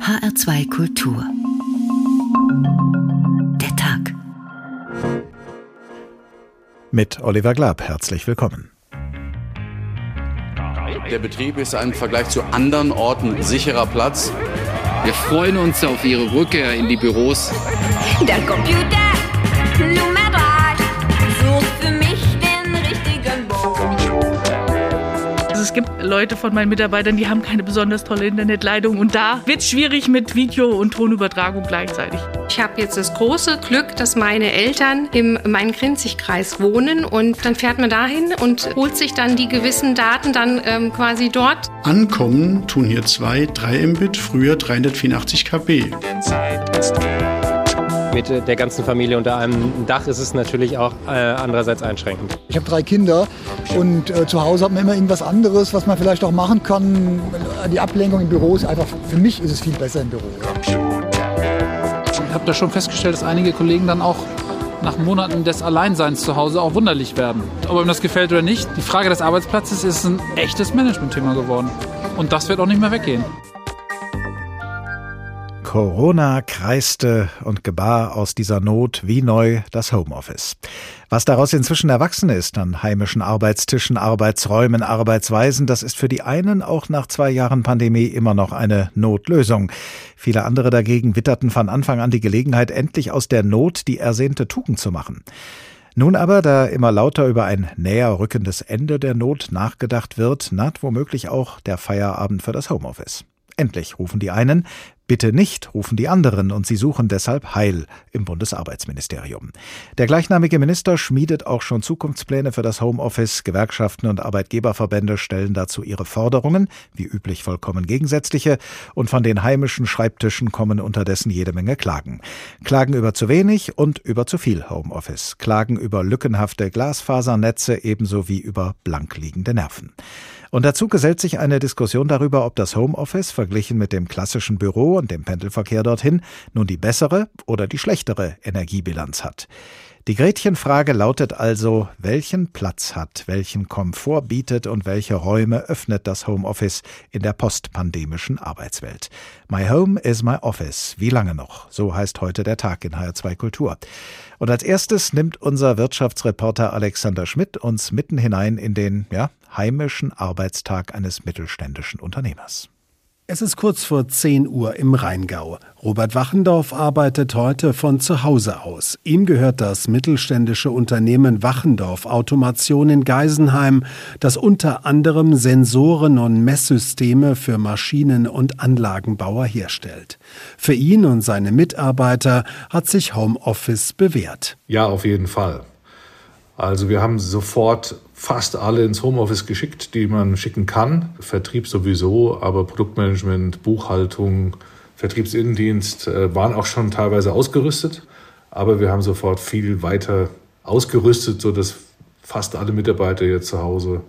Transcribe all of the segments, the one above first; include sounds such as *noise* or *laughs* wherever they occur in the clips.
HR2 Kultur. Der Tag. Mit Oliver Glab herzlich willkommen. Der Betrieb ist im Vergleich zu anderen Orten sicherer Platz. Wir freuen uns auf Ihre Rückkehr in die Büros. Der Computer gibt Leute von meinen Mitarbeitern, die haben keine besonders tolle Internetleitung und da wird es schwierig mit Video- und Tonübertragung gleichzeitig. Ich habe jetzt das große Glück, dass meine Eltern im Main-Kinzig-Kreis wohnen und dann fährt man dahin und holt sich dann die gewissen Daten dann ähm, quasi dort. Ankommen tun hier 2, 3 Mbit, früher 384 KB. Mit der ganzen Familie unter einem Dach ist es natürlich auch äh, andererseits einschränkend. Ich habe drei Kinder und äh, zu Hause hat man immer irgendwas anderes, was man vielleicht auch machen kann. Die Ablenkung im Büro ist einfach, für mich ist es viel besser im Büro. Ich habe da schon festgestellt, dass einige Kollegen dann auch nach Monaten des Alleinseins zu Hause auch wunderlich werden. Ob ihm das gefällt oder nicht, die Frage des Arbeitsplatzes ist ein echtes Managementthema geworden. Und das wird auch nicht mehr weggehen. Corona kreiste und gebar aus dieser Not wie neu das Homeoffice. Was daraus inzwischen erwachsen ist an heimischen Arbeitstischen, Arbeitsräumen, Arbeitsweisen, das ist für die einen auch nach zwei Jahren Pandemie immer noch eine Notlösung. Viele andere dagegen witterten von Anfang an die Gelegenheit, endlich aus der Not die ersehnte Tugend zu machen. Nun aber, da immer lauter über ein näher rückendes Ende der Not nachgedacht wird, naht womöglich auch der Feierabend für das Homeoffice. Endlich rufen die einen, bitte nicht, rufen die anderen und sie suchen deshalb Heil im Bundesarbeitsministerium. Der gleichnamige Minister schmiedet auch schon Zukunftspläne für das Homeoffice. Gewerkschaften und Arbeitgeberverbände stellen dazu ihre Forderungen, wie üblich vollkommen gegensätzliche, und von den heimischen Schreibtischen kommen unterdessen jede Menge Klagen. Klagen über zu wenig und über zu viel Homeoffice. Klagen über lückenhafte Glasfasernetze ebenso wie über blank liegende Nerven. Und dazu gesellt sich eine Diskussion darüber, ob das Homeoffice verglichen mit dem klassischen Büro und dem Pendelverkehr dorthin nun die bessere oder die schlechtere Energiebilanz hat. Die Gretchenfrage lautet also, welchen Platz hat, welchen Komfort bietet und welche Räume öffnet das Homeoffice in der postpandemischen Arbeitswelt. My Home is my Office. Wie lange noch? So heißt heute der Tag in HR2 Kultur. Und als erstes nimmt unser Wirtschaftsreporter Alexander Schmidt uns mitten hinein in den, ja, heimischen Arbeitstag eines mittelständischen Unternehmers. Es ist kurz vor 10 Uhr im Rheingau. Robert Wachendorf arbeitet heute von zu Hause aus. Ihm gehört das mittelständische Unternehmen Wachendorf Automation in Geisenheim, das unter anderem Sensoren und Messsysteme für Maschinen- und Anlagenbauer herstellt. Für ihn und seine Mitarbeiter hat sich Homeoffice bewährt. Ja, auf jeden Fall. Also wir haben sofort fast alle ins Homeoffice geschickt, die man schicken kann. Vertrieb sowieso, aber Produktmanagement, Buchhaltung, Vertriebsinnendienst äh, waren auch schon teilweise ausgerüstet. Aber wir haben sofort viel weiter ausgerüstet, sodass fast alle Mitarbeiter jetzt zu Hause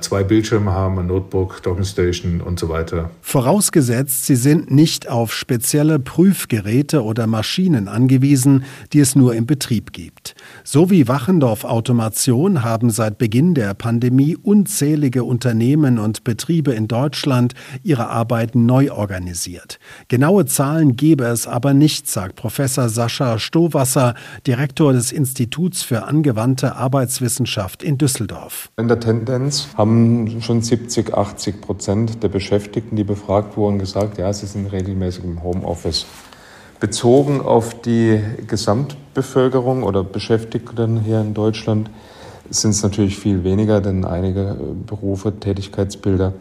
zwei Bildschirme haben, ein Notebook, Dockingstation und so weiter. Vorausgesetzt, sie sind nicht auf spezielle Prüfgeräte oder Maschinen angewiesen, die es nur im Betrieb gibt. So wie Wachendorf Automation haben seit Beginn der Pandemie unzählige Unternehmen und Betriebe in Deutschland ihre Arbeiten neu organisiert. Genaue Zahlen gebe es aber nicht, sagt Professor Sascha Stowasser, Direktor des Instituts für angewandte Arbeitswissenschaft in Düsseldorf. In der Tendenz haben schon 70, 80 Prozent der Beschäftigten, die befragt wurden, gesagt, ja, sie sind regelmäßig im Homeoffice. Bezogen auf die Gesamtbevölkerung oder Beschäftigten hier in Deutschland sind es natürlich viel weniger, denn einige Berufe, Tätigkeitsbilder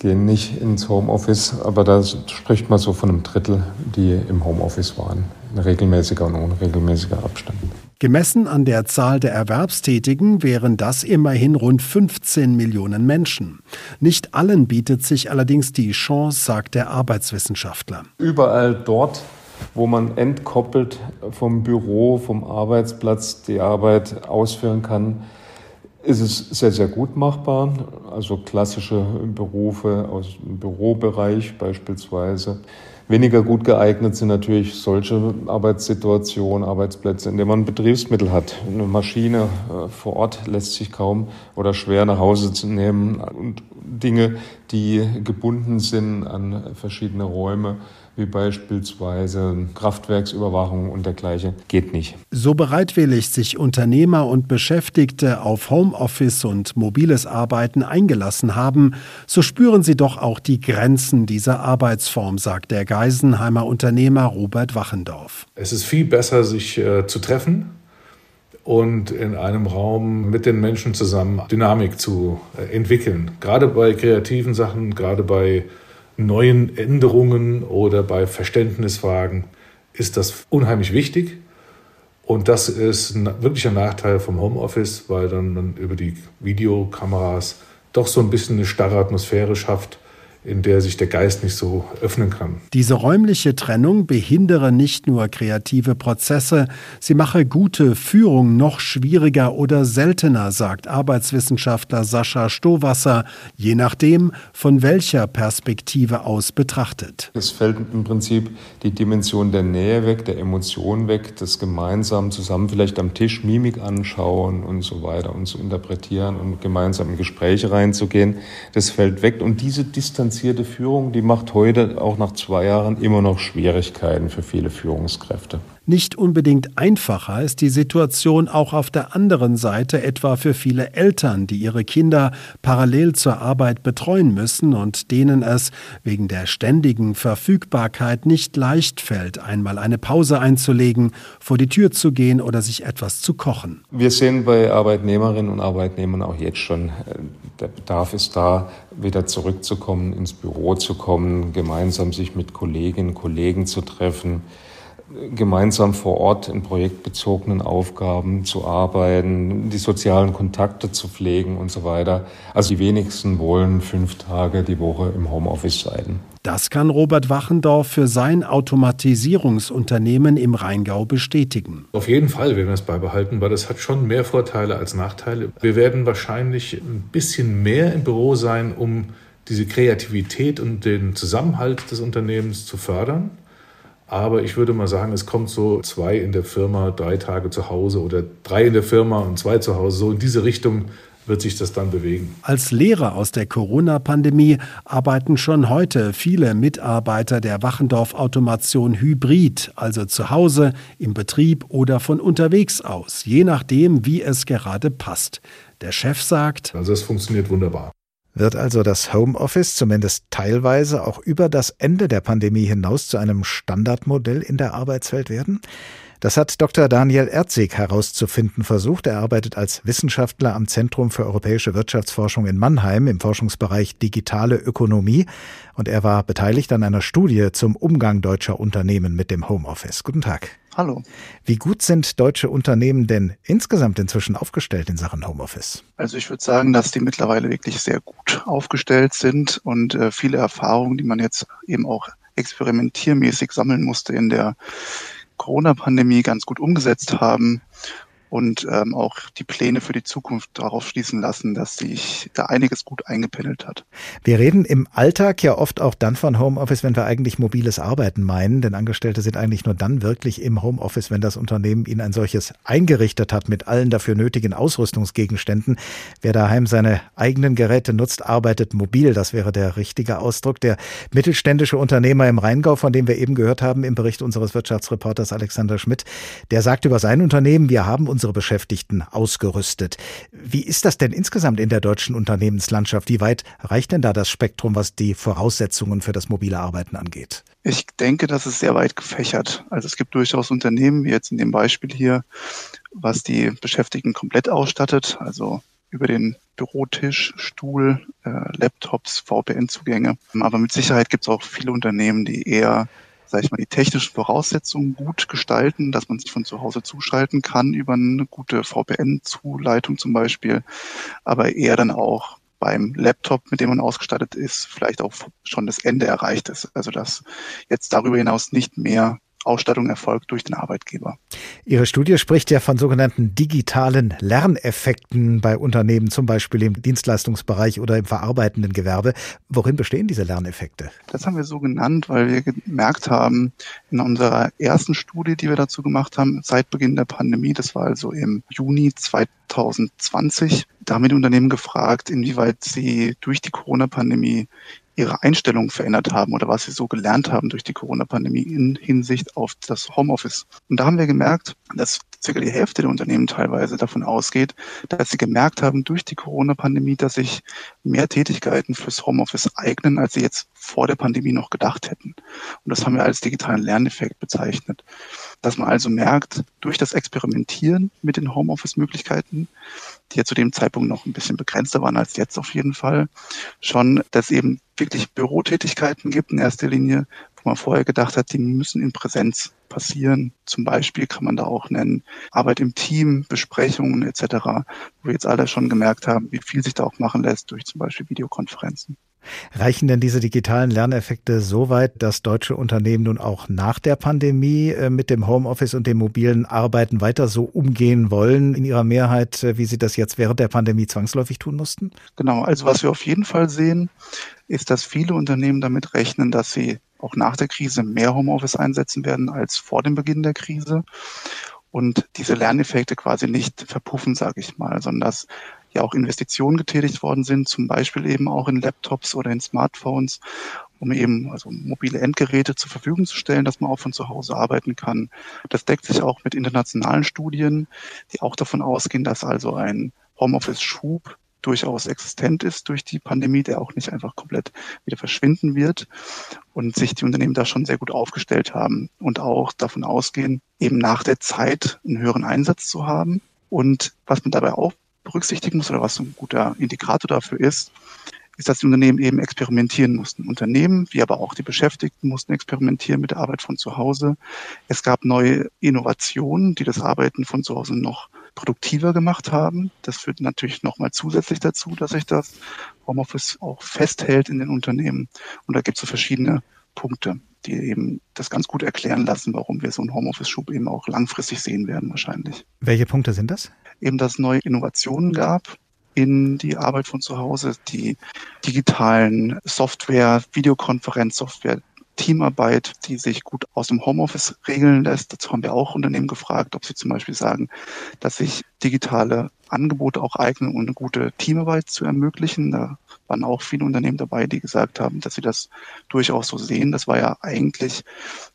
gehen nicht ins Homeoffice, aber da spricht man so von einem Drittel, die im Homeoffice waren, in regelmäßiger und unregelmäßiger Abstand. Gemessen an der Zahl der Erwerbstätigen wären das immerhin rund 15 Millionen Menschen. Nicht allen bietet sich allerdings die Chance, sagt der Arbeitswissenschaftler. Überall dort, wo man entkoppelt vom Büro, vom Arbeitsplatz die Arbeit ausführen kann, ist es sehr, sehr gut machbar. Also klassische Berufe aus dem Bürobereich beispielsweise. Weniger gut geeignet sind natürlich solche Arbeitssituationen, Arbeitsplätze, in denen man Betriebsmittel hat. Eine Maschine vor Ort lässt sich kaum oder schwer nach Hause zu nehmen und Dinge, die gebunden sind an verschiedene Räume, wie beispielsweise Kraftwerksüberwachung und dergleichen, geht nicht. So bereitwillig sich Unternehmer und Beschäftigte auf Homeoffice und mobiles Arbeiten eingelassen haben, so spüren sie doch auch die Grenzen dieser Arbeitsform, sagt der Geisenheimer Unternehmer Robert Wachendorf. Es ist viel besser, sich äh, zu treffen und in einem Raum mit den Menschen zusammen Dynamik zu äh, entwickeln. Gerade bei kreativen Sachen, gerade bei neuen Änderungen oder bei Verständnisfragen ist das unheimlich wichtig. Und das ist ein wirklicher Nachteil vom Homeoffice, weil dann man über die Videokameras doch so ein bisschen eine starre Atmosphäre schafft, in der sich der Geist nicht so öffnen kann. Diese räumliche Trennung behindere nicht nur kreative Prozesse, sie mache gute Führung noch schwieriger oder seltener, sagt Arbeitswissenschaftler Sascha Stowasser, je nachdem, von welcher Perspektive aus betrachtet. Es fällt im Prinzip die Dimension der Nähe weg, der Emotion weg, das gemeinsam zusammen vielleicht am Tisch Mimik anschauen und so weiter und zu interpretieren und gemeinsam in Gespräche reinzugehen. Das fällt weg und diese Distanz differenzierte Führung, die macht heute auch nach zwei Jahren immer noch Schwierigkeiten für viele Führungskräfte. Nicht unbedingt einfacher ist die Situation auch auf der anderen Seite, etwa für viele Eltern, die ihre Kinder parallel zur Arbeit betreuen müssen und denen es wegen der ständigen Verfügbarkeit nicht leicht fällt, einmal eine Pause einzulegen, vor die Tür zu gehen oder sich etwas zu kochen. Wir sehen bei Arbeitnehmerinnen und Arbeitnehmern auch jetzt schon, äh, der Bedarf ist da, wieder zurückzukommen, ins Büro zu kommen, gemeinsam sich mit Kolleginnen und Kollegen zu treffen gemeinsam vor Ort in projektbezogenen Aufgaben zu arbeiten, die sozialen Kontakte zu pflegen und so weiter. Also die wenigsten wollen fünf Tage die Woche im Homeoffice sein. Das kann Robert Wachendorf für sein Automatisierungsunternehmen im Rheingau bestätigen. Auf jeden Fall werden wir es beibehalten, weil das hat schon mehr Vorteile als Nachteile. Wir werden wahrscheinlich ein bisschen mehr im Büro sein, um diese Kreativität und den Zusammenhalt des Unternehmens zu fördern. Aber ich würde mal sagen, es kommt so zwei in der Firma, drei Tage zu Hause oder drei in der Firma und zwei zu Hause. So in diese Richtung wird sich das dann bewegen. Als Lehrer aus der Corona-Pandemie arbeiten schon heute viele Mitarbeiter der Wachendorf Automation hybrid, also zu Hause, im Betrieb oder von unterwegs aus, je nachdem, wie es gerade passt. Der Chef sagt, also es funktioniert wunderbar. Wird also das Homeoffice zumindest teilweise auch über das Ende der Pandemie hinaus zu einem Standardmodell in der Arbeitswelt werden? Das hat Dr. Daniel Erzig herauszufinden versucht. Er arbeitet als Wissenschaftler am Zentrum für europäische Wirtschaftsforschung in Mannheim im Forschungsbereich Digitale Ökonomie und er war beteiligt an einer Studie zum Umgang deutscher Unternehmen mit dem Homeoffice. Guten Tag. Hallo. Wie gut sind deutsche Unternehmen denn insgesamt inzwischen aufgestellt in Sachen Homeoffice? Also ich würde sagen, dass die mittlerweile wirklich sehr gut aufgestellt sind und äh, viele Erfahrungen, die man jetzt eben auch experimentiermäßig sammeln musste in der Corona-Pandemie ganz gut umgesetzt haben und ähm, auch die Pläne für die Zukunft darauf schließen lassen, dass sich da einiges gut eingependelt hat. Wir reden im Alltag ja oft auch dann von Homeoffice, wenn wir eigentlich mobiles Arbeiten meinen, denn Angestellte sind eigentlich nur dann wirklich im Homeoffice, wenn das Unternehmen ihnen ein solches eingerichtet hat mit allen dafür nötigen Ausrüstungsgegenständen. Wer daheim seine eigenen Geräte nutzt, arbeitet mobil. Das wäre der richtige Ausdruck. Der mittelständische Unternehmer im Rheingau, von dem wir eben gehört haben im Bericht unseres Wirtschaftsreporters Alexander Schmidt, der sagt über sein Unternehmen, wir haben uns unsere Beschäftigten ausgerüstet. Wie ist das denn insgesamt in der deutschen Unternehmenslandschaft? Wie weit reicht denn da das Spektrum, was die Voraussetzungen für das mobile Arbeiten angeht? Ich denke, das ist sehr weit gefächert. Also es gibt durchaus Unternehmen, wie jetzt in dem Beispiel hier, was die Beschäftigten komplett ausstattet, also über den Bürotisch, Stuhl, äh, Laptops, VPN-Zugänge. Aber mit Sicherheit gibt es auch viele Unternehmen, die eher sage ich mal, die technischen Voraussetzungen gut gestalten, dass man sich von zu Hause zuschalten kann über eine gute VPN-Zuleitung zum Beispiel, aber eher dann auch beim Laptop, mit dem man ausgestattet ist, vielleicht auch schon das Ende erreicht ist. Also dass jetzt darüber hinaus nicht mehr Ausstattung erfolgt durch den Arbeitgeber. Ihre Studie spricht ja von sogenannten digitalen Lerneffekten bei Unternehmen, zum Beispiel im Dienstleistungsbereich oder im verarbeitenden Gewerbe. Worin bestehen diese Lerneffekte? Das haben wir so genannt, weil wir gemerkt haben, in unserer ersten Studie, die wir dazu gemacht haben, seit Beginn der Pandemie, das war also im Juni 2020, da haben wir die Unternehmen gefragt, inwieweit sie durch die Corona-Pandemie ihre Einstellung verändert haben oder was sie so gelernt haben durch die Corona-Pandemie in Hinsicht auf das Homeoffice. Und da haben wir gemerkt, dass circa die Hälfte der Unternehmen teilweise davon ausgeht, dass sie gemerkt haben durch die Corona-Pandemie, dass sich mehr Tätigkeiten fürs Homeoffice eignen, als sie jetzt vor der Pandemie noch gedacht hätten. Und das haben wir als digitalen Lerneffekt bezeichnet. Dass man also merkt, durch das Experimentieren mit den Homeoffice-Möglichkeiten, die ja zu dem Zeitpunkt noch ein bisschen begrenzter waren als jetzt auf jeden Fall, schon, dass eben wirklich Bürotätigkeiten gibt in erster Linie, wo man vorher gedacht hat, die müssen in Präsenz passieren. Zum Beispiel kann man da auch nennen Arbeit im Team, Besprechungen etc., wo wir jetzt alle schon gemerkt haben, wie viel sich da auch machen lässt durch zum Beispiel Videokonferenzen. Reichen denn diese digitalen Lerneffekte so weit, dass deutsche Unternehmen nun auch nach der Pandemie äh, mit dem Homeoffice und dem mobilen Arbeiten weiter so umgehen wollen in ihrer Mehrheit, äh, wie sie das jetzt während der Pandemie zwangsläufig tun mussten? Genau, also was wir auf jeden Fall sehen, ist, dass viele Unternehmen damit rechnen, dass sie auch nach der Krise mehr Homeoffice einsetzen werden als vor dem Beginn der Krise und diese Lerneffekte quasi nicht verpuffen, sage ich mal, sondern dass ja auch Investitionen getätigt worden sind, zum Beispiel eben auch in Laptops oder in Smartphones, um eben also mobile Endgeräte zur Verfügung zu stellen, dass man auch von zu Hause arbeiten kann. Das deckt sich auch mit internationalen Studien, die auch davon ausgehen, dass also ein Homeoffice-Schub durchaus existent ist durch die Pandemie, der auch nicht einfach komplett wieder verschwinden wird und sich die Unternehmen da schon sehr gut aufgestellt haben und auch davon ausgehen, eben nach der Zeit einen höheren Einsatz zu haben. Und was man dabei auch berücksichtigen muss oder was ein guter Indikator dafür ist, ist, dass die Unternehmen eben experimentieren mussten. Unternehmen, wie aber auch die Beschäftigten, mussten experimentieren mit der Arbeit von zu Hause. Es gab neue Innovationen, die das Arbeiten von zu Hause noch produktiver gemacht haben. Das führt natürlich nochmal zusätzlich dazu, dass sich das Homeoffice auch festhält in den Unternehmen. Und da gibt es so verschiedene Punkte, die eben das ganz gut erklären lassen, warum wir so einen Homeoffice-Schub eben auch langfristig sehen werden wahrscheinlich. Welche Punkte sind das? Eben, dass es neue Innovationen gab in die Arbeit von zu Hause, die digitalen Software, Videokonferenzsoftware, Teamarbeit, die sich gut aus dem Homeoffice regeln lässt. Dazu haben wir auch Unternehmen gefragt, ob sie zum Beispiel sagen, dass sich digitale Angebote auch eignen, um eine gute Teamarbeit zu ermöglichen. Da waren auch viele Unternehmen dabei, die gesagt haben, dass sie das durchaus so sehen. Das war ja eigentlich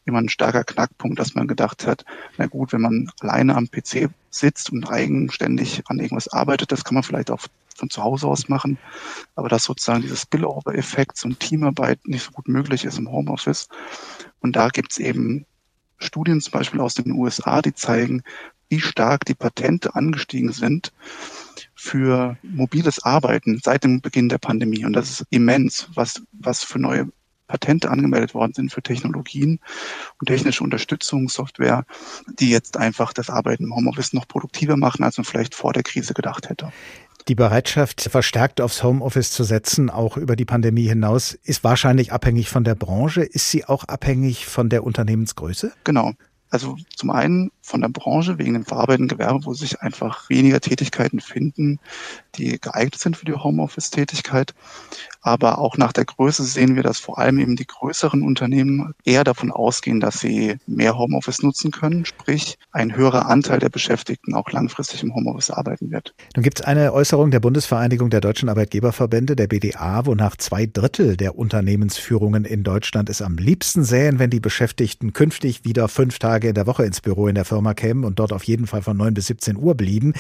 immer ein starker Knackpunkt, dass man gedacht hat, na gut, wenn man alleine am PC sitzt und eigenständig an irgendwas arbeitet, das kann man vielleicht auch von zu Hause aus machen. Aber dass sozusagen dieses Spillover-Effekt zum Teamarbeit nicht so gut möglich ist im Homeoffice. Und da gibt es eben Studien zum Beispiel aus den USA, die zeigen, wie stark die Patente angestiegen sind für mobiles Arbeiten seit dem Beginn der Pandemie. Und das ist immens, was, was für neue Patente angemeldet worden sind für Technologien und technische Unterstützung, Software, die jetzt einfach das Arbeiten im Homeoffice noch produktiver machen, als man vielleicht vor der Krise gedacht hätte. Die Bereitschaft, verstärkt aufs Homeoffice zu setzen, auch über die Pandemie hinaus, ist wahrscheinlich abhängig von der Branche. Ist sie auch abhängig von der Unternehmensgröße? Genau. Also zum einen von der Branche wegen dem verarbeitenden Gewerbe, wo sich einfach weniger Tätigkeiten finden, die geeignet sind für die Homeoffice-Tätigkeit. Aber auch nach der Größe sehen wir, dass vor allem eben die größeren Unternehmen eher davon ausgehen, dass sie mehr Homeoffice nutzen können, sprich ein höherer Anteil der Beschäftigten auch langfristig im Homeoffice arbeiten wird. Nun gibt es eine Äußerung der Bundesvereinigung der deutschen Arbeitgeberverbände, der BDA, wonach zwei Drittel der Unternehmensführungen in Deutschland es am liebsten sähen, wenn die Beschäftigten künftig wieder fünf Tage in der Woche ins Büro in der Firma Firma kämen und dort auf jeden Fall von 9 bis 17 Uhr blieben.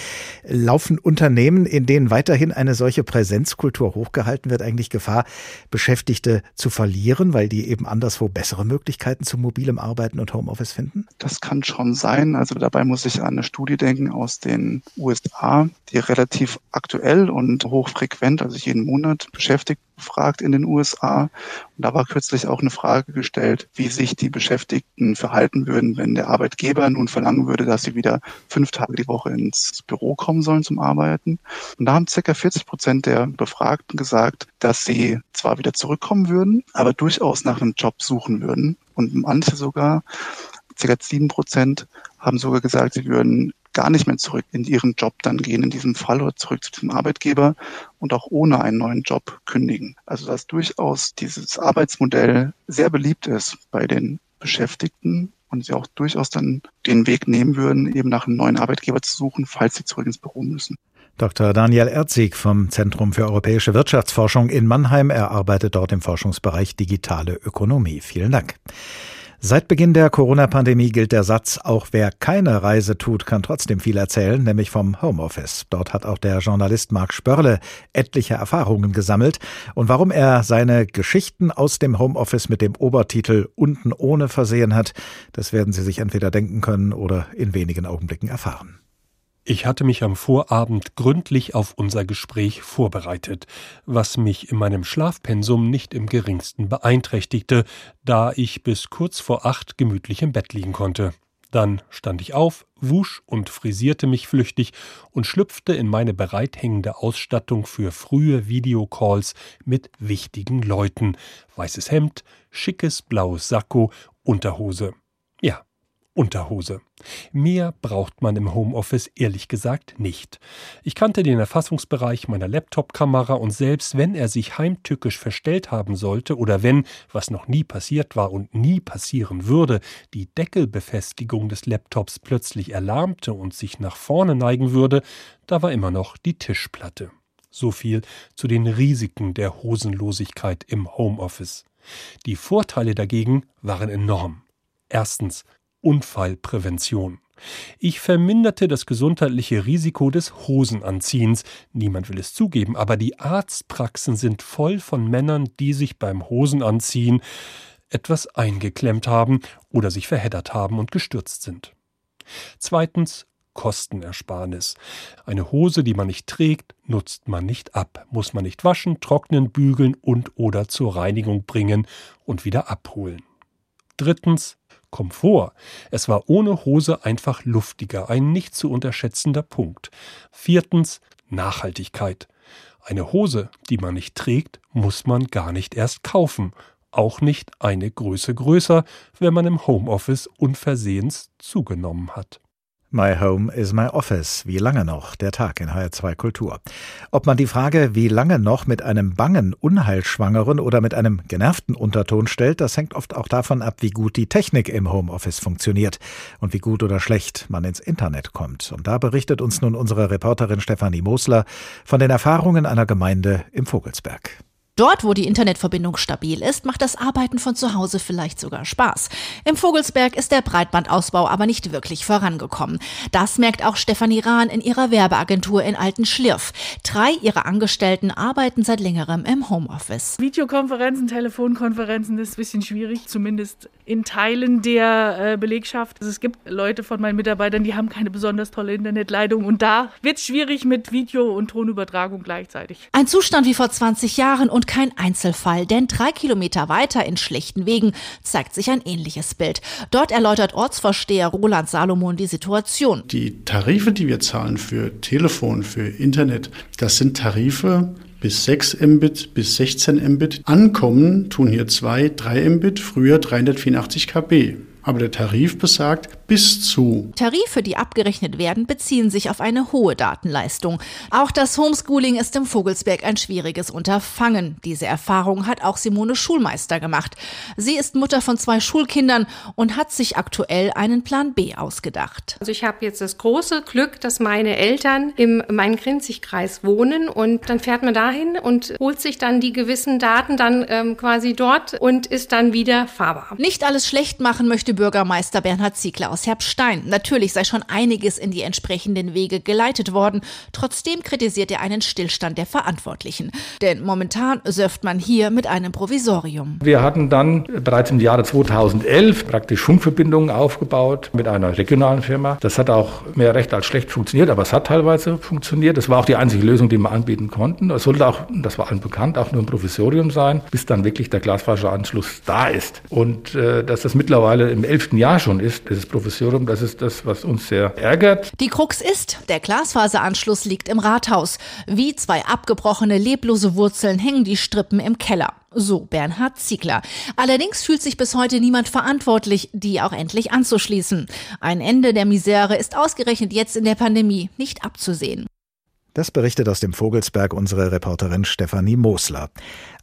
Laufen Unternehmen, in denen weiterhin eine solche Präsenzkultur hochgehalten wird, eigentlich Gefahr, Beschäftigte zu verlieren, weil die eben anderswo bessere Möglichkeiten zu mobilem Arbeiten und Homeoffice finden? Das kann schon sein. Also dabei muss ich an eine Studie denken aus den USA, die relativ aktuell und hochfrequent, also jeden Monat beschäftigt befragt in den USA. Und da war kürzlich auch eine Frage gestellt, wie sich die Beschäftigten verhalten würden, wenn der Arbeitgeber nun verlangen würde, dass sie wieder fünf Tage die Woche ins Büro kommen sollen zum Arbeiten. Und da haben circa 40 Prozent der Befragten gesagt, dass sie zwar wieder zurückkommen würden, aber durchaus nach einem Job suchen würden. Und manche sogar, circa sieben Prozent, haben sogar gesagt, sie würden gar nicht mehr zurück in ihren Job dann gehen, in diesem Fall oder zurück zu diesem Arbeitgeber und auch ohne einen neuen Job kündigen. Also dass durchaus dieses Arbeitsmodell sehr beliebt ist bei den Beschäftigten und sie auch durchaus dann den Weg nehmen würden, eben nach einem neuen Arbeitgeber zu suchen, falls sie zurück ins Büro müssen. Dr. Daniel Erzig vom Zentrum für europäische Wirtschaftsforschung in Mannheim. Er arbeitet dort im Forschungsbereich digitale Ökonomie. Vielen Dank. Seit Beginn der Corona-Pandemie gilt der Satz, auch wer keine Reise tut, kann trotzdem viel erzählen, nämlich vom Homeoffice. Dort hat auch der Journalist Marc Spörle etliche Erfahrungen gesammelt. Und warum er seine Geschichten aus dem Homeoffice mit dem Obertitel Unten ohne versehen hat, das werden Sie sich entweder denken können oder in wenigen Augenblicken erfahren. Ich hatte mich am Vorabend gründlich auf unser Gespräch vorbereitet, was mich in meinem Schlafpensum nicht im geringsten beeinträchtigte, da ich bis kurz vor acht gemütlich im Bett liegen konnte. Dann stand ich auf, wusch und frisierte mich flüchtig und schlüpfte in meine bereithängende Ausstattung für frühe Videocalls mit wichtigen Leuten. Weißes Hemd, schickes blaues Sakko, Unterhose. Unterhose. Mehr braucht man im Homeoffice ehrlich gesagt nicht. Ich kannte den Erfassungsbereich meiner Laptop-Kamera und selbst wenn er sich heimtückisch verstellt haben sollte oder wenn, was noch nie passiert war und nie passieren würde, die Deckelbefestigung des Laptops plötzlich erlahmte und sich nach vorne neigen würde, da war immer noch die Tischplatte. So viel zu den Risiken der Hosenlosigkeit im Homeoffice. Die Vorteile dagegen waren enorm. Erstens Unfallprävention. Ich verminderte das gesundheitliche Risiko des Hosenanziehens. Niemand will es zugeben, aber die Arztpraxen sind voll von Männern, die sich beim Hosenanziehen etwas eingeklemmt haben oder sich verheddert haben und gestürzt sind. Zweitens Kostenersparnis. Eine Hose, die man nicht trägt, nutzt man nicht ab, muss man nicht waschen, trocknen, bügeln und oder zur Reinigung bringen und wieder abholen. Drittens Komfort. Es war ohne Hose einfach luftiger, ein nicht zu unterschätzender Punkt. Viertens Nachhaltigkeit. Eine Hose, die man nicht trägt, muss man gar nicht erst kaufen, auch nicht eine Größe größer, wenn man im Homeoffice unversehens zugenommen hat. My Home is my Office. Wie lange noch? Der Tag in HR2 Kultur. Ob man die Frage, wie lange noch mit einem bangen, unheilschwangeren oder mit einem genervten Unterton stellt, das hängt oft auch davon ab, wie gut die Technik im Homeoffice funktioniert und wie gut oder schlecht man ins Internet kommt. Und da berichtet uns nun unsere Reporterin Stefanie Mosler von den Erfahrungen einer Gemeinde im Vogelsberg. Dort, wo die Internetverbindung stabil ist, macht das Arbeiten von zu Hause vielleicht sogar Spaß. Im Vogelsberg ist der Breitbandausbau aber nicht wirklich vorangekommen. Das merkt auch Stefanie Rahn in ihrer Werbeagentur in Alten Schlirf. Drei ihrer Angestellten arbeiten seit längerem im Homeoffice. Videokonferenzen, Telefonkonferenzen ist ein bisschen schwierig, zumindest in Teilen der äh, Belegschaft. Also es gibt Leute von meinen Mitarbeitern, die haben keine besonders tolle Internetleitung und da wird es schwierig mit Video- und Tonübertragung gleichzeitig. Ein Zustand wie vor 20 Jahren und kein Einzelfall, denn drei Kilometer weiter in schlechten Wegen zeigt sich ein ähnliches Bild. Dort erläutert Ortsvorsteher Roland Salomon die Situation. Die Tarife, die wir zahlen für Telefon, für Internet, das sind Tarife, bis 6 Mbit bis 16 Mbit. Ankommen tun hier 2, 3 Mbit, früher 384 KB. Aber der Tarif besagt bis zu. Tarife, die abgerechnet werden, beziehen sich auf eine hohe Datenleistung. Auch das Homeschooling ist im Vogelsberg ein schwieriges Unterfangen. Diese Erfahrung hat auch Simone Schulmeister gemacht. Sie ist Mutter von zwei Schulkindern und hat sich aktuell einen Plan B ausgedacht. Also ich habe jetzt das große Glück, dass meine Eltern im Main-Grinzig-Kreis wohnen und dann fährt man dahin und holt sich dann die gewissen Daten dann ähm, quasi dort und ist dann wieder fahrbar. Nicht alles schlecht machen möchte Bürgermeister Bernhard Ziegler aus Herbstein. Natürlich sei schon einiges in die entsprechenden Wege geleitet worden. Trotzdem kritisiert er einen Stillstand der Verantwortlichen. Denn momentan surft man hier mit einem Provisorium. Wir hatten dann bereits im Jahre 2011 praktisch Funkverbindungen aufgebaut mit einer regionalen Firma. Das hat auch mehr recht als schlecht funktioniert, aber es hat teilweise funktioniert. Das war auch die einzige Lösung, die wir anbieten konnten. Es sollte auch, das war allen bekannt, auch nur ein Provisorium sein, bis dann wirklich der Glasfaseranschluss da ist. Und äh, dass das mittlerweile im elften Jahr schon ist, dieses Provisorium, das ist das, was uns sehr ärgert. Die Krux ist, der Glasfaseranschluss liegt im Rathaus. Wie zwei abgebrochene, leblose Wurzeln hängen die Strippen im Keller. So Bernhard Ziegler. Allerdings fühlt sich bis heute niemand verantwortlich, die auch endlich anzuschließen. Ein Ende der Misere ist ausgerechnet jetzt in der Pandemie nicht abzusehen. Das berichtet aus dem Vogelsberg unsere Reporterin Stefanie Mosler.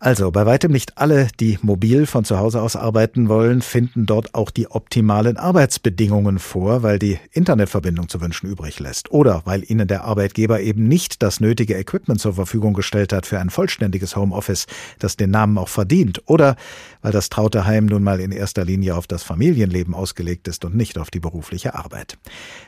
Also, bei weitem nicht alle, die mobil von zu Hause aus arbeiten wollen, finden dort auch die optimalen Arbeitsbedingungen vor, weil die Internetverbindung zu wünschen übrig lässt. Oder weil ihnen der Arbeitgeber eben nicht das nötige Equipment zur Verfügung gestellt hat für ein vollständiges Homeoffice, das den Namen auch verdient. Oder weil das traute Heim nun mal in erster Linie auf das Familienleben ausgelegt ist und nicht auf die berufliche Arbeit.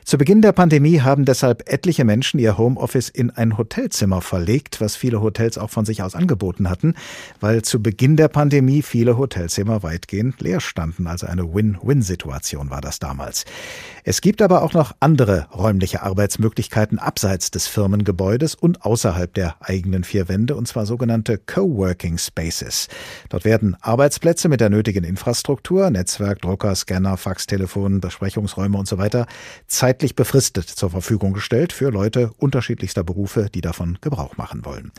Zu Beginn der Pandemie haben deshalb etliche Menschen ihr Homeoffice in ein Hotelzimmer verlegt, was viele Hotels auch von sich aus angeboten hatten, weil zu Beginn der Pandemie viele Hotelzimmer weitgehend leer standen. Also eine Win-Win-Situation war das damals. Es gibt aber auch noch andere räumliche Arbeitsmöglichkeiten abseits des Firmengebäudes und außerhalb der eigenen vier Wände, und zwar sogenannte Coworking Spaces. Dort werden Arbeitsplätze mit der nötigen Infrastruktur, Netzwerk, Drucker, Scanner, Faxtelefon, Besprechungsräume und so zeitlich befristet zur Verfügung gestellt für Leute unterschiedlichster Berufe, die davon Gebrauch machen wollen.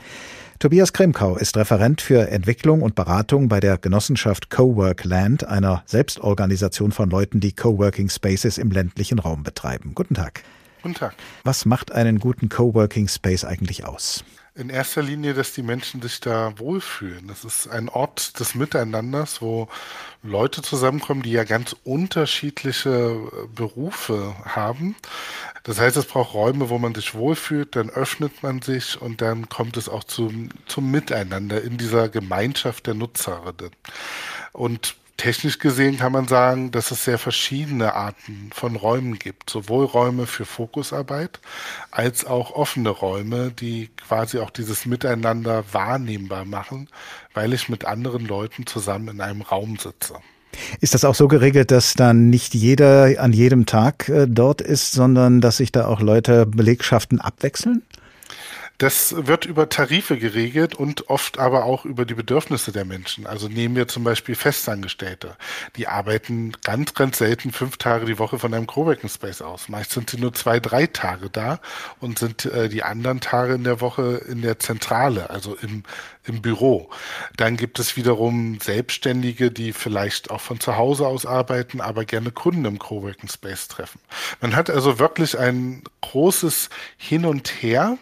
Tobias Kremkau ist Referent für Entwicklung und Beratung bei der Genossenschaft Cowork Land, einer Selbstorganisation von Leuten, die Coworking Spaces im ländlichen Raum betreiben. Guten Tag. Guten Tag. Was macht einen guten Coworking Space eigentlich aus? in erster Linie, dass die Menschen sich da wohlfühlen. Das ist ein Ort des Miteinanders, wo Leute zusammenkommen, die ja ganz unterschiedliche äh, Berufe haben. Das heißt, es braucht Räume, wo man sich wohlfühlt, dann öffnet man sich und dann kommt es auch zum, zum Miteinander in dieser Gemeinschaft der Nutzerinnen. Und technisch gesehen kann man sagen, dass es sehr verschiedene Arten von Räumen gibt. Sowohl Räume für Fokusarbeit als auch offene Räume, die quasi auch dieses Miteinander wahrnehmbar machen, weil ich mit anderen Leuten zusammen in einem Raum sitze. Ist das auch so geregelt, dass dann nicht jeder an jedem Tag äh, dort ist, sondern dass sich da auch Leute Belegschaften abwechseln? Das wird über Tarife geregelt und oft aber auch über die Bedürfnisse der Menschen. Also nehmen wir zum Beispiel Festangestellte. Die arbeiten ganz, ganz selten fünf Tage die Woche von einem Coworking Space aus. Meist sind sie nur zwei, drei Tage da und sind äh, die anderen Tage in der Woche in der Zentrale, also im, im Büro. Dann gibt es wiederum Selbstständige, die vielleicht auch von zu Hause aus arbeiten, aber gerne Kunden im Coworking Space treffen. Man hat also wirklich ein großes Hin und Her.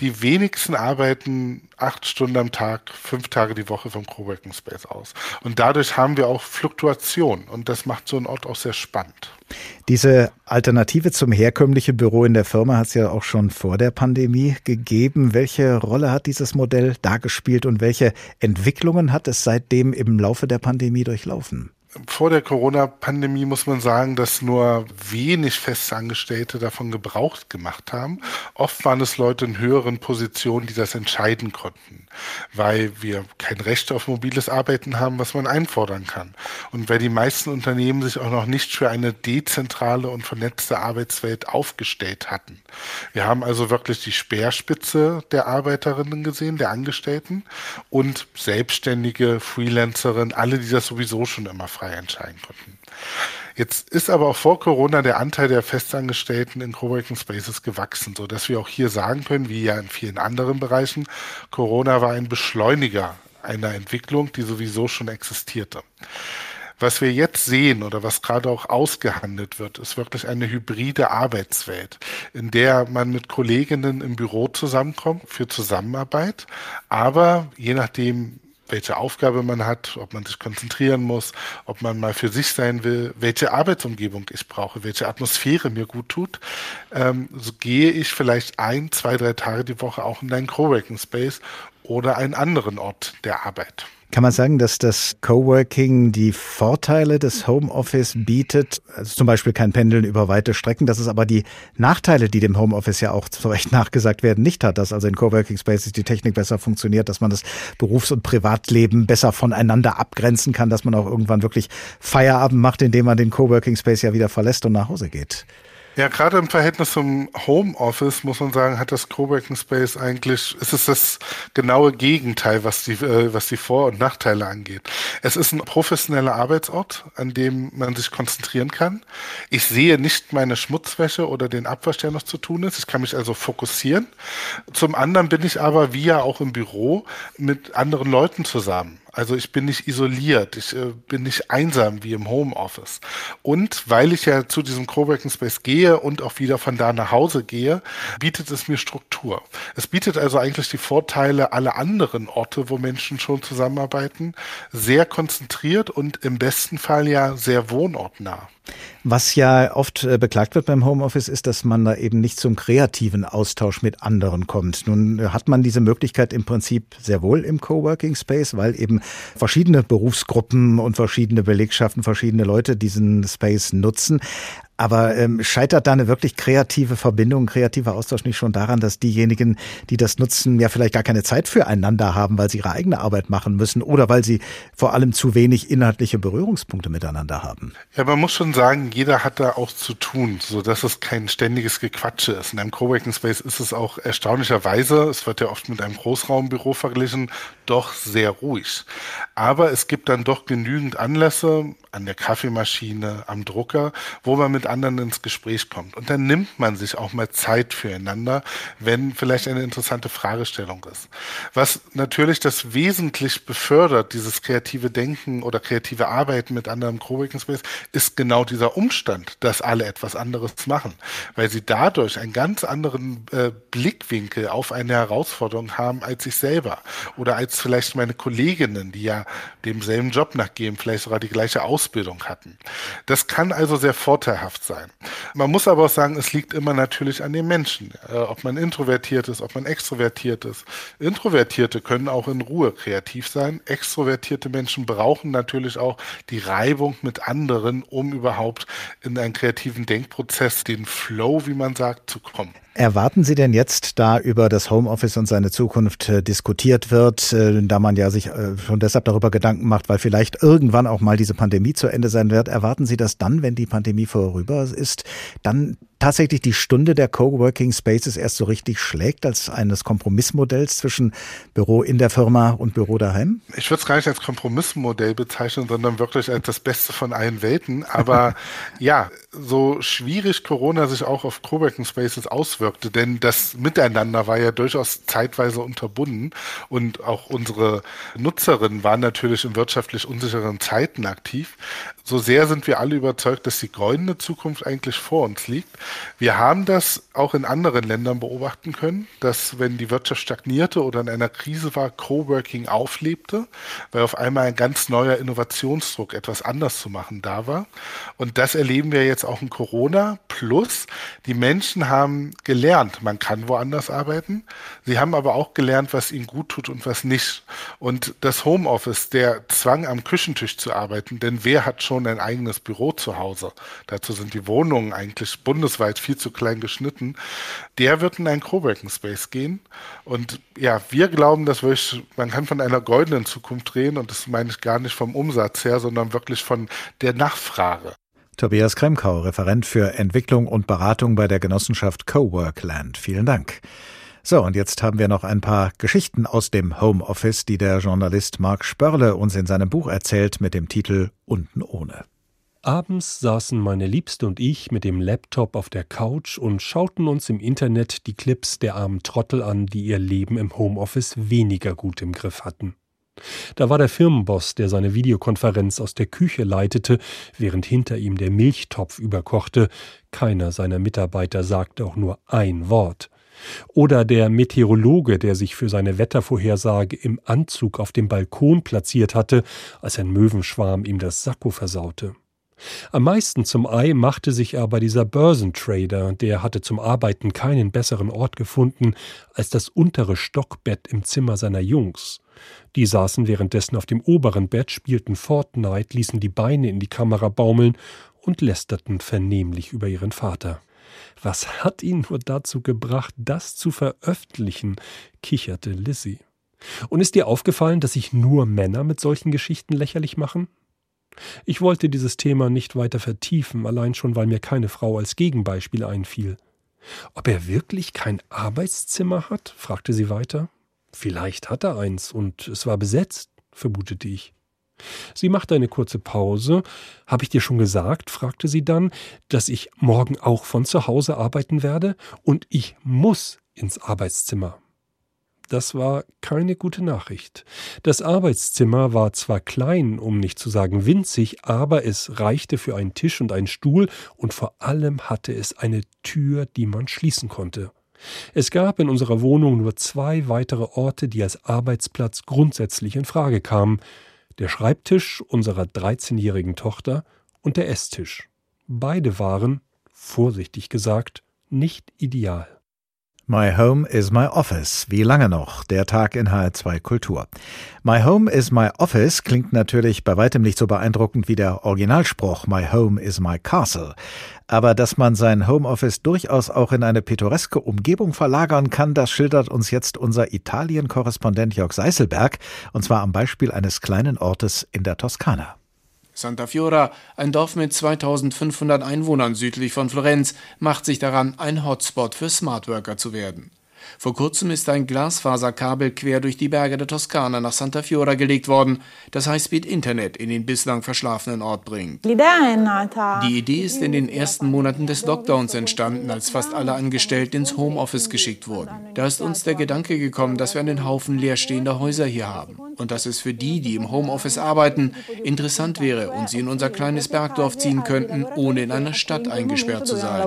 Die wenigsten arbeiten acht Stunden am Tag, fünf Tage die Woche vom Coworking Space aus. Und dadurch haben wir auch Fluktuation und das macht so einen Ort auch sehr spannend. Diese Alternative zum herkömmlichen Büro in der Firma hat es ja auch schon vor der Pandemie gegeben. Welche Rolle hat dieses Modell da gespielt und welche Entwicklungen hat es seitdem im Laufe der Pandemie durchlaufen? Vor der Corona-Pandemie muss man sagen, dass nur wenig Festangestellte davon Gebrauch gemacht haben. Oft waren es Leute in höheren Positionen, die das entscheiden konnten, weil wir kein Recht auf mobiles Arbeiten haben, was man einfordern kann. Und weil die meisten Unternehmen sich auch noch nicht für eine dezentrale und vernetzte Arbeitswelt aufgestellt hatten. Wir haben also wirklich die Speerspitze der Arbeiterinnen gesehen, der Angestellten und Selbstständige, Freelancerinnen, alle, die das sowieso schon immer frei entscheiden konnten. Jetzt ist aber auch vor Corona der Anteil der Festangestellten in Coworking Spaces gewachsen, so dass wir auch hier sagen können, wie ja in vielen anderen Bereichen, Corona war ein Beschleuniger einer Entwicklung, die sowieso schon existierte. Was wir jetzt sehen oder was gerade auch ausgehandelt wird, ist wirklich eine hybride Arbeitswelt, in der man mit Kolleginnen im Büro zusammenkommt für Zusammenarbeit, aber je nachdem, welche Aufgabe man hat, ob man sich konzentrieren muss, ob man mal für sich sein will, welche Arbeitsumgebung ich brauche, welche Atmosphäre mir gut tut, ähm, so gehe ich vielleicht ein, zwei, drei Tage die Woche auch in einen Coworking Space oder einen anderen Ort der Arbeit. Kann man sagen, dass das Coworking die Vorteile des Homeoffice bietet, also zum Beispiel kein Pendeln über weite Strecken, dass es aber die Nachteile, die dem Homeoffice ja auch zu Recht *laughs* nachgesagt werden, nicht hat, dass also in Coworking Spaces die Technik besser funktioniert, dass man das Berufs- und Privatleben besser voneinander abgrenzen kann, dass man auch irgendwann wirklich Feierabend macht, indem man den Coworking Space ja wieder verlässt und nach Hause geht? Ja, gerade im Verhältnis zum Homeoffice muss man sagen, hat das Coworking Space eigentlich, es ist das genaue Gegenteil, was die, äh, was die Vor- und Nachteile angeht. Es ist ein professioneller Arbeitsort, an dem man sich konzentrieren kann. Ich sehe nicht meine Schmutzwäsche oder den Abwasch, der noch zu tun ist. Ich kann mich also fokussieren. Zum anderen bin ich aber, wie ja auch im Büro, mit anderen Leuten zusammen. Also ich bin nicht isoliert, ich äh, bin nicht einsam wie im Homeoffice. Und weil ich ja zu diesem Coworking Space gehe und auch wieder von da nach Hause gehe, bietet es mir Struktur. Es bietet also eigentlich die Vorteile aller anderen Orte, wo Menschen schon zusammenarbeiten, sehr konzentriert und im besten Fall ja sehr wohnortnah. Was ja oft äh, beklagt wird beim Homeoffice ist, dass man da eben nicht zum kreativen Austausch mit anderen kommt. Nun äh, hat man diese Möglichkeit im Prinzip sehr wohl im Coworking Space, weil eben verschiedene Berufsgruppen und verschiedene Belegschaften, verschiedene Leute diesen Space nutzen. Aber ähm, scheitert da eine wirklich kreative Verbindung, kreativer Austausch nicht schon daran, dass diejenigen, die das nutzen, ja vielleicht gar keine Zeit füreinander haben, weil sie ihre eigene Arbeit machen müssen oder weil sie vor allem zu wenig inhaltliche Berührungspunkte miteinander haben? Ja, man muss schon sagen, jeder hat da auch zu tun, so dass es kein ständiges Gequatsche ist. In einem Coworking Space ist es auch erstaunlicherweise, es wird ja oft mit einem Großraumbüro verglichen, doch sehr ruhig. Aber es gibt dann doch genügend Anlässe an der Kaffeemaschine, am Drucker, wo man mit anderen ins Gespräch kommt. Und dann nimmt man sich auch mal Zeit füreinander, wenn vielleicht eine interessante Fragestellung ist. Was natürlich das wesentlich befördert, dieses kreative Denken oder kreative Arbeiten mit anderen im Coworking Space, ist genau dieser Umstand, dass alle etwas anderes machen, weil sie dadurch einen ganz anderen äh, Blickwinkel auf eine Herausforderung haben als ich selber oder als vielleicht meine Kolleginnen, die ja demselben Job nachgehen, vielleicht sogar die gleiche Ausbildung hatten. Das kann also sehr vorteilhaft sein. Man muss aber auch sagen, es liegt immer natürlich an den Menschen, äh, ob man introvertiert ist, ob man extrovertiert ist. Introvertierte können auch in Ruhe kreativ sein. Extrovertierte Menschen brauchen natürlich auch die Reibung mit anderen, um überhaupt in einen kreativen Denkprozess, den Flow, wie man sagt, zu kommen. Erwarten Sie denn jetzt, da über das Homeoffice und seine Zukunft äh, diskutiert wird, äh, da man ja sich äh, schon deshalb darüber Gedanken macht, weil vielleicht irgendwann auch mal diese Pandemie zu Ende sein wird, erwarten Sie das dann, wenn die Pandemie vorüber ist, dann tatsächlich die Stunde der Coworking Spaces erst so richtig schlägt als eines Kompromissmodells zwischen Büro in der Firma und Büro daheim? Ich würde es gar nicht als Kompromissmodell bezeichnen, sondern wirklich als das Beste von allen Welten. Aber *laughs* ja, so schwierig Corona sich auch auf Coworking Spaces auswirkte, denn das Miteinander war ja durchaus zeitweise unterbunden und auch unsere Nutzerinnen waren natürlich in wirtschaftlich unsicheren Zeiten aktiv. So sehr sind wir alle überzeugt, dass die goldene Zukunft eigentlich vor uns liegt. Wir haben das auch in anderen Ländern beobachten können, dass wenn die Wirtschaft stagnierte oder in einer Krise war, Coworking auflebte, weil auf einmal ein ganz neuer Innovationsdruck, etwas anders zu machen da war. Und das erleben wir jetzt auch in Corona. Plus, die Menschen haben gelernt, man kann woanders arbeiten. Sie haben aber auch gelernt, was ihnen gut tut und was nicht. Und das Homeoffice, der Zwang am Küchentisch zu arbeiten, denn wer hat schon ein eigenes Büro zu Hause? Dazu sind die Wohnungen eigentlich bundesweit bundesweit viel zu klein geschnitten, der wird in einen Coworking Space gehen. Und ja, wir glauben, dass wirklich, man kann von einer goldenen Zukunft reden und das meine ich gar nicht vom Umsatz her, sondern wirklich von der Nachfrage. Tobias Kremkau, Referent für Entwicklung und Beratung bei der Genossenschaft Coworkland. Vielen Dank. So, und jetzt haben wir noch ein paar Geschichten aus dem Homeoffice, die der Journalist Marc Spörle uns in seinem Buch erzählt mit dem Titel Unten ohne. Abends saßen meine Liebste und ich mit dem Laptop auf der Couch und schauten uns im Internet die Clips der armen Trottel an, die ihr Leben im Homeoffice weniger gut im Griff hatten. Da war der Firmenboss, der seine Videokonferenz aus der Küche leitete, während hinter ihm der Milchtopf überkochte. Keiner seiner Mitarbeiter sagte auch nur ein Wort. Oder der Meteorologe, der sich für seine Wettervorhersage im Anzug auf dem Balkon platziert hatte, als ein Möwenschwarm ihm das Sakko versaute. Am meisten zum Ei machte sich aber dieser Börsentrader, der hatte zum Arbeiten keinen besseren Ort gefunden als das untere Stockbett im Zimmer seiner Jungs. Die saßen währenddessen auf dem oberen Bett, spielten Fortnite, ließen die Beine in die Kamera baumeln und lästerten vernehmlich über ihren Vater. Was hat ihn nur dazu gebracht, das zu veröffentlichen? kicherte Lizzie. Und ist dir aufgefallen, dass sich nur Männer mit solchen Geschichten lächerlich machen? Ich wollte dieses Thema nicht weiter vertiefen, allein schon, weil mir keine Frau als Gegenbeispiel einfiel. Ob er wirklich kein Arbeitszimmer hat? fragte sie weiter. Vielleicht hat er eins, und es war besetzt, vermutete ich. Sie machte eine kurze Pause. Habe ich dir schon gesagt, fragte sie dann, dass ich morgen auch von zu Hause arbeiten werde, und ich muss ins Arbeitszimmer. Das war keine gute Nachricht. Das Arbeitszimmer war zwar klein, um nicht zu sagen winzig, aber es reichte für einen Tisch und einen Stuhl und vor allem hatte es eine Tür, die man schließen konnte. Es gab in unserer Wohnung nur zwei weitere Orte, die als Arbeitsplatz grundsätzlich in Frage kamen. Der Schreibtisch unserer 13-jährigen Tochter und der Esstisch. Beide waren, vorsichtig gesagt, nicht ideal. My Home is My Office. Wie lange noch? Der Tag in HR2 Kultur. My Home is My Office klingt natürlich bei weitem nicht so beeindruckend wie der Originalspruch My Home is My Castle. Aber dass man sein Homeoffice durchaus auch in eine pittoreske Umgebung verlagern kann, das schildert uns jetzt unser Italien-Korrespondent Jörg Seißelberg, und zwar am Beispiel eines kleinen Ortes in der Toskana. Santa Fiora, ein Dorf mit 2500 Einwohnern südlich von Florenz, macht sich daran, ein Hotspot für Smartworker zu werden. Vor kurzem ist ein Glasfaserkabel quer durch die Berge der Toskana nach Santa Fiora gelegt worden, das Highspeed-Internet in den bislang verschlafenen Ort bringt. Die Idee ist in den ersten Monaten des Lockdowns entstanden, als fast alle Angestellten ins Homeoffice geschickt wurden. Da ist uns der Gedanke gekommen, dass wir einen Haufen leerstehender Häuser hier haben und dass es für die, die im Homeoffice arbeiten, interessant wäre und sie in unser kleines Bergdorf ziehen könnten, ohne in einer Stadt eingesperrt zu sein.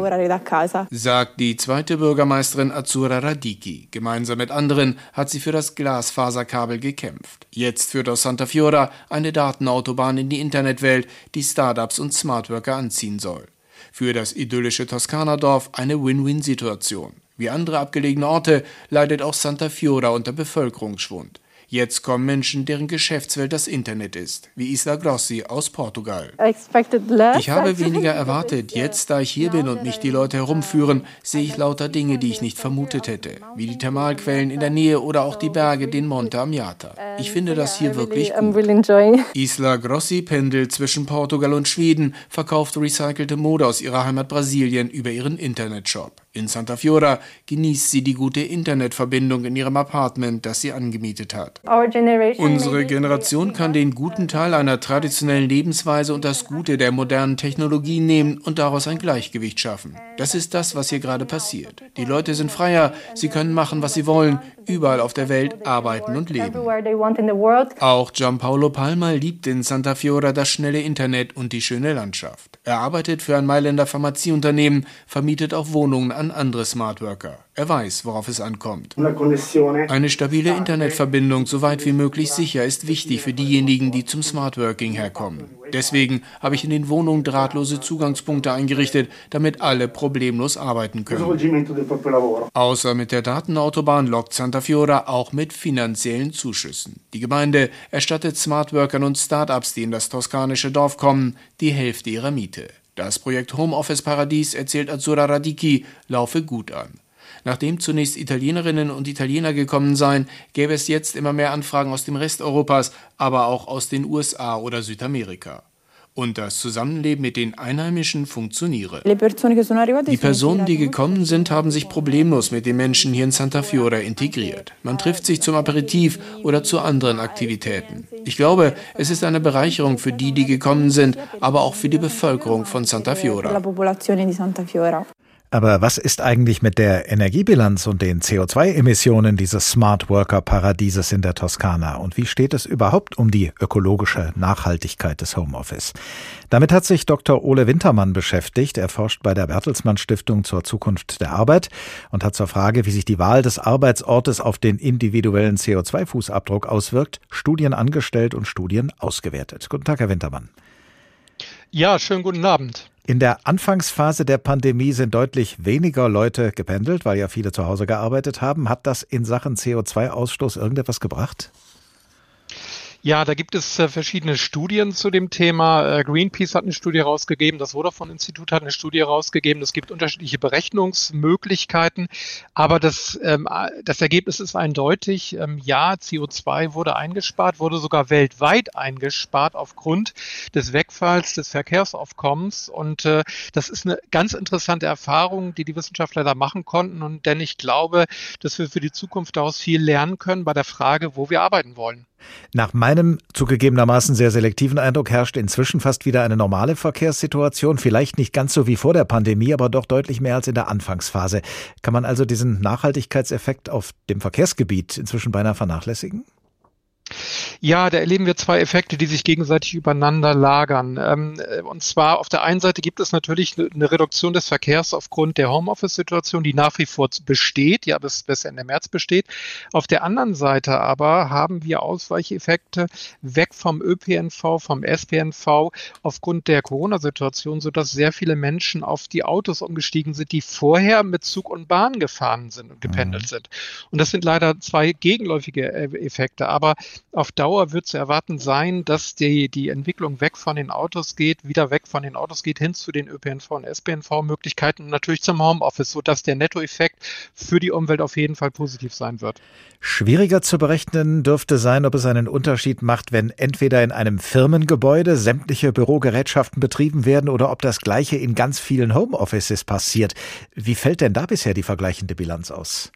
Sagt die zweite Bürgermeisterin Azzurra Radicchi. Gemeinsam mit anderen hat sie für das Glasfaserkabel gekämpft. Jetzt führt aus Santa Fiora eine Datenautobahn in die Internetwelt, die Startups und Smartworker anziehen soll. Für das idyllische Toskana-Dorf eine Win-Win-Situation. Wie andere abgelegene Orte leidet auch Santa Fiora unter Bevölkerungsschwund. Jetzt kommen Menschen, deren Geschäftswelt das Internet ist, wie Isla Grossi aus Portugal. Ich habe *laughs* weniger erwartet. Jetzt, da ich hier bin und mich die Leute herumführen, sehe ich lauter Dinge, die ich nicht vermutet hätte, wie die Thermalquellen in der Nähe oder auch die Berge, den Monte Amiata. Ich finde das hier wirklich gut. Isla Grossi pendelt zwischen Portugal und Schweden, verkauft recycelte Mode aus ihrer Heimat Brasilien über ihren Internetshop. In Santa Fiora genießt sie die gute Internetverbindung in ihrem Apartment, das sie angemietet hat. Unsere Generation kann den guten Teil einer traditionellen Lebensweise und das Gute der modernen Technologie nehmen und daraus ein Gleichgewicht schaffen. Das ist das, was hier gerade passiert. Die Leute sind freier, sie können machen, was sie wollen, überall auf der Welt arbeiten und leben. Auch Gianpaolo Palma liebt in Santa Fiora das schnelle Internet und die schöne Landschaft. Er arbeitet für ein Mailänder Pharmazieunternehmen, vermietet auch Wohnungen an andere Smartworker. Er weiß, worauf es ankommt. Eine stabile Internetverbindung so weit wie möglich sicher ist wichtig für diejenigen, die zum Smartworking herkommen. Deswegen habe ich in den Wohnungen drahtlose Zugangspunkte eingerichtet, damit alle problemlos arbeiten können. Außer mit der Datenautobahn lockt Santa Fiora auch mit finanziellen Zuschüssen. Die Gemeinde erstattet Smartworkern und Startups, die in das toskanische Dorf kommen, die Hälfte ihrer Miete. Das Projekt Homeoffice Paradies, erzählt Azzurra Radicchi, laufe gut an. Nachdem zunächst Italienerinnen und Italiener gekommen seien, gäbe es jetzt immer mehr Anfragen aus dem Rest Europas, aber auch aus den USA oder Südamerika. Und das Zusammenleben mit den Einheimischen funktioniere. Die Personen, die gekommen sind, haben sich problemlos mit den Menschen hier in Santa Fiora integriert. Man trifft sich zum Aperitif oder zu anderen Aktivitäten. Ich glaube, es ist eine Bereicherung für die, die gekommen sind, aber auch für die Bevölkerung von Santa Fiora. Aber was ist eigentlich mit der Energiebilanz und den CO2-Emissionen dieses Smart Worker-Paradieses in der Toskana? Und wie steht es überhaupt um die ökologische Nachhaltigkeit des Homeoffice? Damit hat sich Dr. Ole Wintermann beschäftigt. Er forscht bei der Bertelsmann Stiftung zur Zukunft der Arbeit und hat zur Frage, wie sich die Wahl des Arbeitsortes auf den individuellen CO2-Fußabdruck auswirkt, Studien angestellt und Studien ausgewertet. Guten Tag, Herr Wintermann. Ja, schönen guten Abend. In der Anfangsphase der Pandemie sind deutlich weniger Leute gependelt, weil ja viele zu Hause gearbeitet haben. Hat das in Sachen CO2-Ausstoß irgendetwas gebracht? Ja, da gibt es äh, verschiedene Studien zu dem Thema. Äh, Greenpeace hat eine Studie rausgegeben, das Vodafone-Institut hat eine Studie rausgegeben. Es gibt unterschiedliche Berechnungsmöglichkeiten, aber das, ähm, das Ergebnis ist eindeutig. Ähm, ja, CO2 wurde eingespart, wurde sogar weltweit eingespart aufgrund des Wegfalls des Verkehrsaufkommens. Und äh, das ist eine ganz interessante Erfahrung, die die Wissenschaftler da machen konnten. Und denn ich glaube, dass wir für die Zukunft daraus viel lernen können bei der Frage, wo wir arbeiten wollen. Nach meinem zugegebenermaßen sehr selektiven Eindruck herrscht inzwischen fast wieder eine normale Verkehrssituation, vielleicht nicht ganz so wie vor der Pandemie, aber doch deutlich mehr als in der Anfangsphase. Kann man also diesen Nachhaltigkeitseffekt auf dem Verkehrsgebiet inzwischen beinahe vernachlässigen? Ja, da erleben wir zwei Effekte, die sich gegenseitig übereinander lagern. Ähm, äh, und zwar auf der einen Seite gibt es natürlich eine Reduktion des Verkehrs aufgrund der Homeoffice-Situation, die nach wie vor besteht, ja bis, bis Ende März besteht. Auf der anderen Seite aber haben wir Ausweicheffekte weg vom ÖPNV, vom SPNV aufgrund der Corona-Situation, sodass sehr viele Menschen auf die Autos umgestiegen sind, die vorher mit Zug und Bahn gefahren sind und gependelt mhm. sind. Und das sind leider zwei gegenläufige äh, Effekte. Aber auf Dauer wird zu erwarten sein, dass die, die Entwicklung weg von den Autos geht, wieder weg von den Autos geht, hin zu den ÖPNV und SPNV-Möglichkeiten und natürlich zum Homeoffice, sodass der Nettoeffekt für die Umwelt auf jeden Fall positiv sein wird. Schwieriger zu berechnen dürfte sein, ob es einen Unterschied macht, wenn entweder in einem Firmengebäude sämtliche Bürogerätschaften betrieben werden oder ob das Gleiche in ganz vielen Homeoffices passiert. Wie fällt denn da bisher die vergleichende Bilanz aus?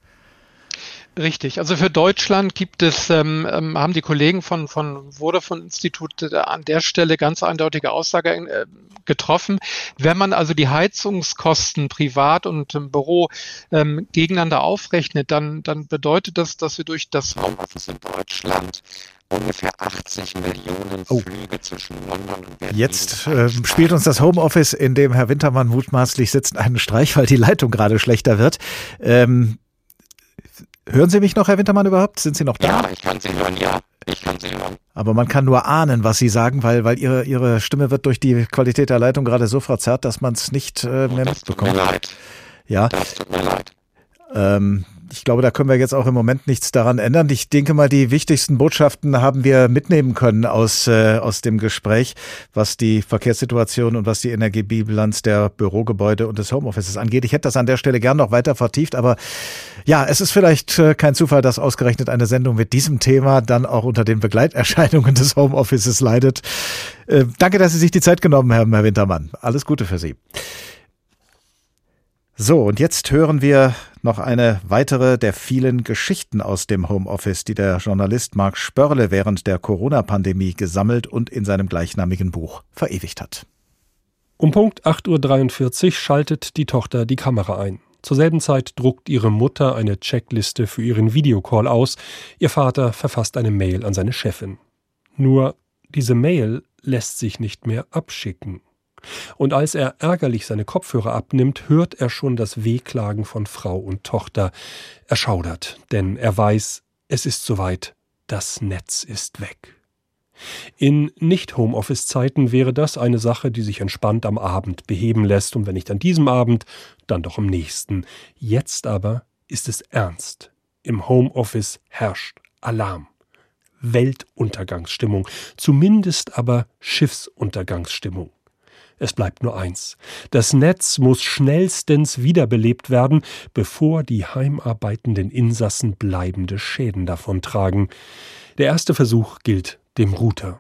Richtig. Also für Deutschland gibt es, ähm, ähm, haben die Kollegen von, von Vodafone Institut äh, an der Stelle ganz eindeutige Aussage äh, getroffen. Wenn man also die Heizungskosten privat und im Büro ähm, gegeneinander aufrechnet, dann, dann bedeutet das, dass wir durch das Homeoffice in Deutschland ungefähr 80 Millionen oh. Flüge zwischen London und Berlin. Jetzt äh, spielt uns das Homeoffice, in dem Herr Wintermann mutmaßlich sitzt, einen Streich, weil die Leitung gerade schlechter wird. Ähm, Hören Sie mich noch, Herr Wintermann, überhaupt? Sind Sie noch da? Ja, ich kann Sie hören, ja. Ich kann Sie hören. Aber man kann nur ahnen, was Sie sagen, weil, weil Ihre, Ihre Stimme wird durch die Qualität der Leitung gerade so verzerrt, dass man es nicht äh, mehr das mitbekommt. Tut mir leid. Ja. Das tut mir leid. Ähm, ich glaube, da können wir jetzt auch im Moment nichts daran ändern. Ich denke mal, die wichtigsten Botschaften haben wir mitnehmen können aus, äh, aus dem Gespräch, was die Verkehrssituation und was die Energiebilanz der Bürogebäude und des Homeoffices angeht. Ich hätte das an der Stelle gern noch weiter vertieft, aber ja, es ist vielleicht äh, kein Zufall, dass ausgerechnet eine Sendung mit diesem Thema dann auch unter den Begleiterscheinungen des Homeoffices leidet. Äh, danke, dass Sie sich die Zeit genommen haben, Herr Wintermann. Alles Gute für Sie. So, und jetzt hören wir noch eine weitere der vielen Geschichten aus dem Homeoffice, die der Journalist Marc Spörle während der Corona-Pandemie gesammelt und in seinem gleichnamigen Buch verewigt hat. Um Punkt 8.43 Uhr schaltet die Tochter die Kamera ein. Zur selben Zeit druckt ihre Mutter eine Checkliste für ihren Videocall aus. Ihr Vater verfasst eine Mail an seine Chefin. Nur diese Mail lässt sich nicht mehr abschicken. Und als er ärgerlich seine Kopfhörer abnimmt, hört er schon das Wehklagen von Frau und Tochter. Er schaudert, denn er weiß, es ist soweit, das Netz ist weg. In Nicht-Homeoffice-Zeiten wäre das eine Sache, die sich entspannt am Abend beheben lässt, und wenn nicht an diesem Abend, dann doch am nächsten. Jetzt aber ist es ernst. Im Homeoffice herrscht Alarm. Weltuntergangsstimmung, zumindest aber Schiffsuntergangsstimmung. Es bleibt nur eins. Das Netz muss schnellstens wiederbelebt werden, bevor die heimarbeitenden Insassen bleibende Schäden davontragen. Der erste Versuch gilt dem Router.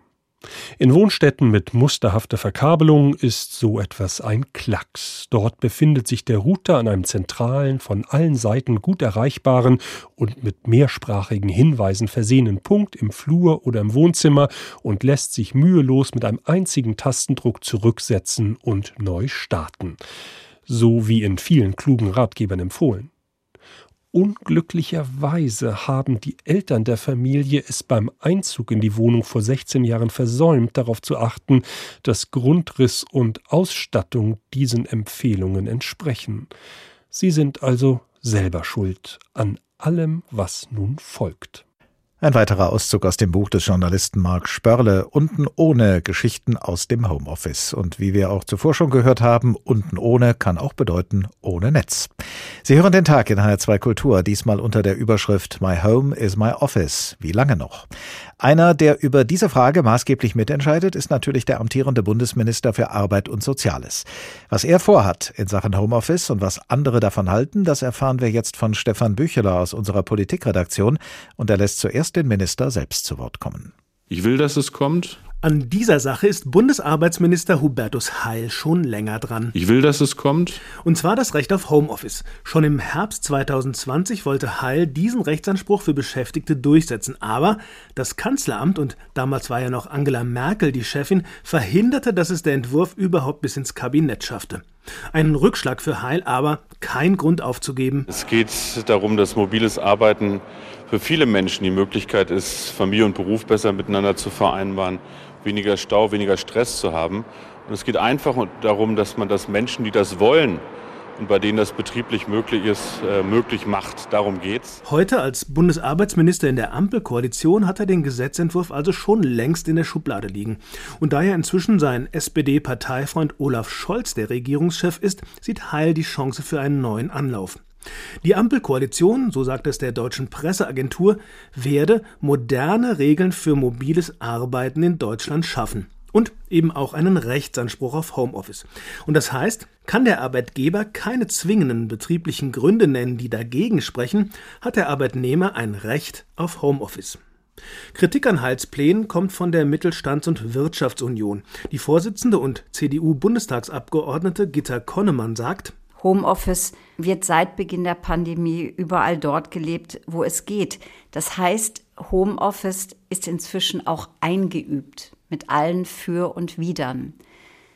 In Wohnstätten mit musterhafter Verkabelung ist so etwas ein Klacks. Dort befindet sich der Router an einem zentralen, von allen Seiten gut erreichbaren und mit mehrsprachigen Hinweisen versehenen Punkt im Flur oder im Wohnzimmer und lässt sich mühelos mit einem einzigen Tastendruck zurücksetzen und neu starten. So wie in vielen klugen Ratgebern empfohlen. Unglücklicherweise haben die Eltern der Familie es beim Einzug in die Wohnung vor 16 Jahren versäumt, darauf zu achten, dass Grundriss und Ausstattung diesen Empfehlungen entsprechen. Sie sind also selber schuld an allem, was nun folgt. Ein weiterer Auszug aus dem Buch des Journalisten Marc Spörle, unten ohne Geschichten aus dem Homeoffice. Und wie wir auch zuvor schon gehört haben, unten ohne kann auch bedeuten ohne Netz. Sie hören den Tag in HR2 Kultur, diesmal unter der Überschrift My Home is my Office. Wie lange noch? Einer, der über diese Frage maßgeblich mitentscheidet, ist natürlich der amtierende Bundesminister für Arbeit und Soziales. Was er vorhat in Sachen Homeoffice und was andere davon halten, das erfahren wir jetzt von Stefan Bücheler aus unserer Politikredaktion und er lässt zuerst den Minister selbst zu Wort kommen. Ich will, dass es kommt An dieser Sache ist Bundesarbeitsminister Hubertus Heil schon länger dran. Ich will, dass es kommt. Und zwar das Recht auf Homeoffice. Schon im Herbst 2020 wollte Heil diesen Rechtsanspruch für Beschäftigte durchsetzen. Aber das Kanzleramt, und damals war ja noch Angela Merkel die Chefin, verhinderte, dass es der Entwurf überhaupt bis ins Kabinett schaffte. Ein Rückschlag für Heil, aber kein Grund aufzugeben. Es geht darum, dass mobiles Arbeiten für viele Menschen die Möglichkeit ist, Familie und Beruf besser miteinander zu vereinbaren weniger Stau, weniger Stress zu haben. Und es geht einfach darum, dass man das Menschen, die das wollen, und bei denen das betrieblich möglich ist, äh, möglich macht. Darum geht's. Heute als Bundesarbeitsminister in der Ampelkoalition hat er den Gesetzentwurf also schon längst in der Schublade liegen. Und da ja inzwischen sein SPD-Parteifreund Olaf Scholz der Regierungschef ist, sieht Heil die Chance für einen neuen Anlauf. Die Ampelkoalition, so sagt es der deutschen Presseagentur, werde moderne Regeln für mobiles Arbeiten in Deutschland schaffen und eben auch einen Rechtsanspruch auf Homeoffice. Und das heißt, kann der Arbeitgeber keine zwingenden betrieblichen Gründe nennen, die dagegen sprechen, hat der Arbeitnehmer ein Recht auf Homeoffice. Kritik an Heils Plänen kommt von der Mittelstands- und Wirtschaftsunion. Die Vorsitzende und CDU-Bundestagsabgeordnete Gitta Konnemann sagt, Homeoffice wird seit Beginn der Pandemie überall dort gelebt, wo es geht. Das heißt, Homeoffice ist inzwischen auch eingeübt mit allen Für und Widern.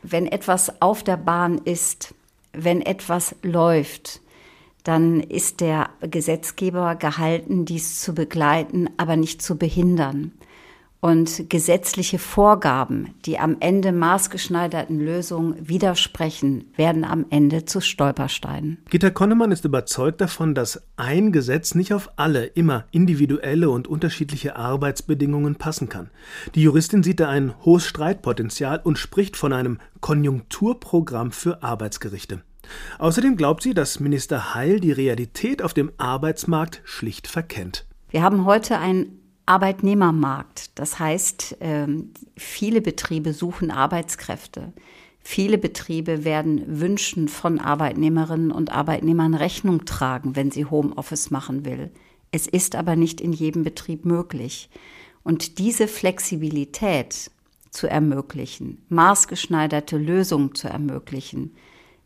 Wenn etwas auf der Bahn ist, wenn etwas läuft, dann ist der Gesetzgeber gehalten, dies zu begleiten, aber nicht zu behindern und gesetzliche Vorgaben, die am Ende maßgeschneiderten Lösungen widersprechen, werden am Ende zu Stolpersteinen. Gitta Konnemann ist überzeugt davon, dass ein Gesetz nicht auf alle immer individuelle und unterschiedliche Arbeitsbedingungen passen kann. Die Juristin sieht da ein hohes Streitpotenzial und spricht von einem Konjunkturprogramm für Arbeitsgerichte. Außerdem glaubt sie, dass Minister Heil die Realität auf dem Arbeitsmarkt schlicht verkennt. Wir haben heute ein Arbeitnehmermarkt. Das heißt, ähm, viele Betriebe suchen Arbeitskräfte. Viele Betriebe werden Wünschen von Arbeitnehmerinnen und Arbeitnehmern Rechnung tragen, wenn sie Homeoffice machen will. Es ist aber nicht in jedem Betrieb möglich. Und diese Flexibilität zu ermöglichen, maßgeschneiderte Lösungen zu ermöglichen,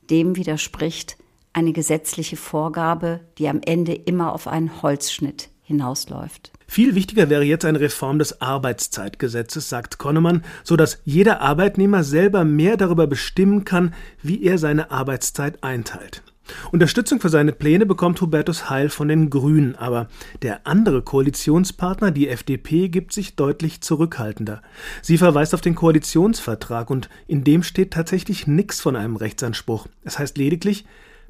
dem widerspricht eine gesetzliche Vorgabe, die am Ende immer auf einen Holzschnitt hinausläuft. Viel wichtiger wäre jetzt eine Reform des Arbeitszeitgesetzes, sagt Konnemann, so dass jeder Arbeitnehmer selber mehr darüber bestimmen kann, wie er seine Arbeitszeit einteilt. Unterstützung für seine Pläne bekommt Hubertus Heil von den Grünen, aber der andere Koalitionspartner, die FDP, gibt sich deutlich zurückhaltender. Sie verweist auf den Koalitionsvertrag und in dem steht tatsächlich nichts von einem Rechtsanspruch. Es heißt lediglich,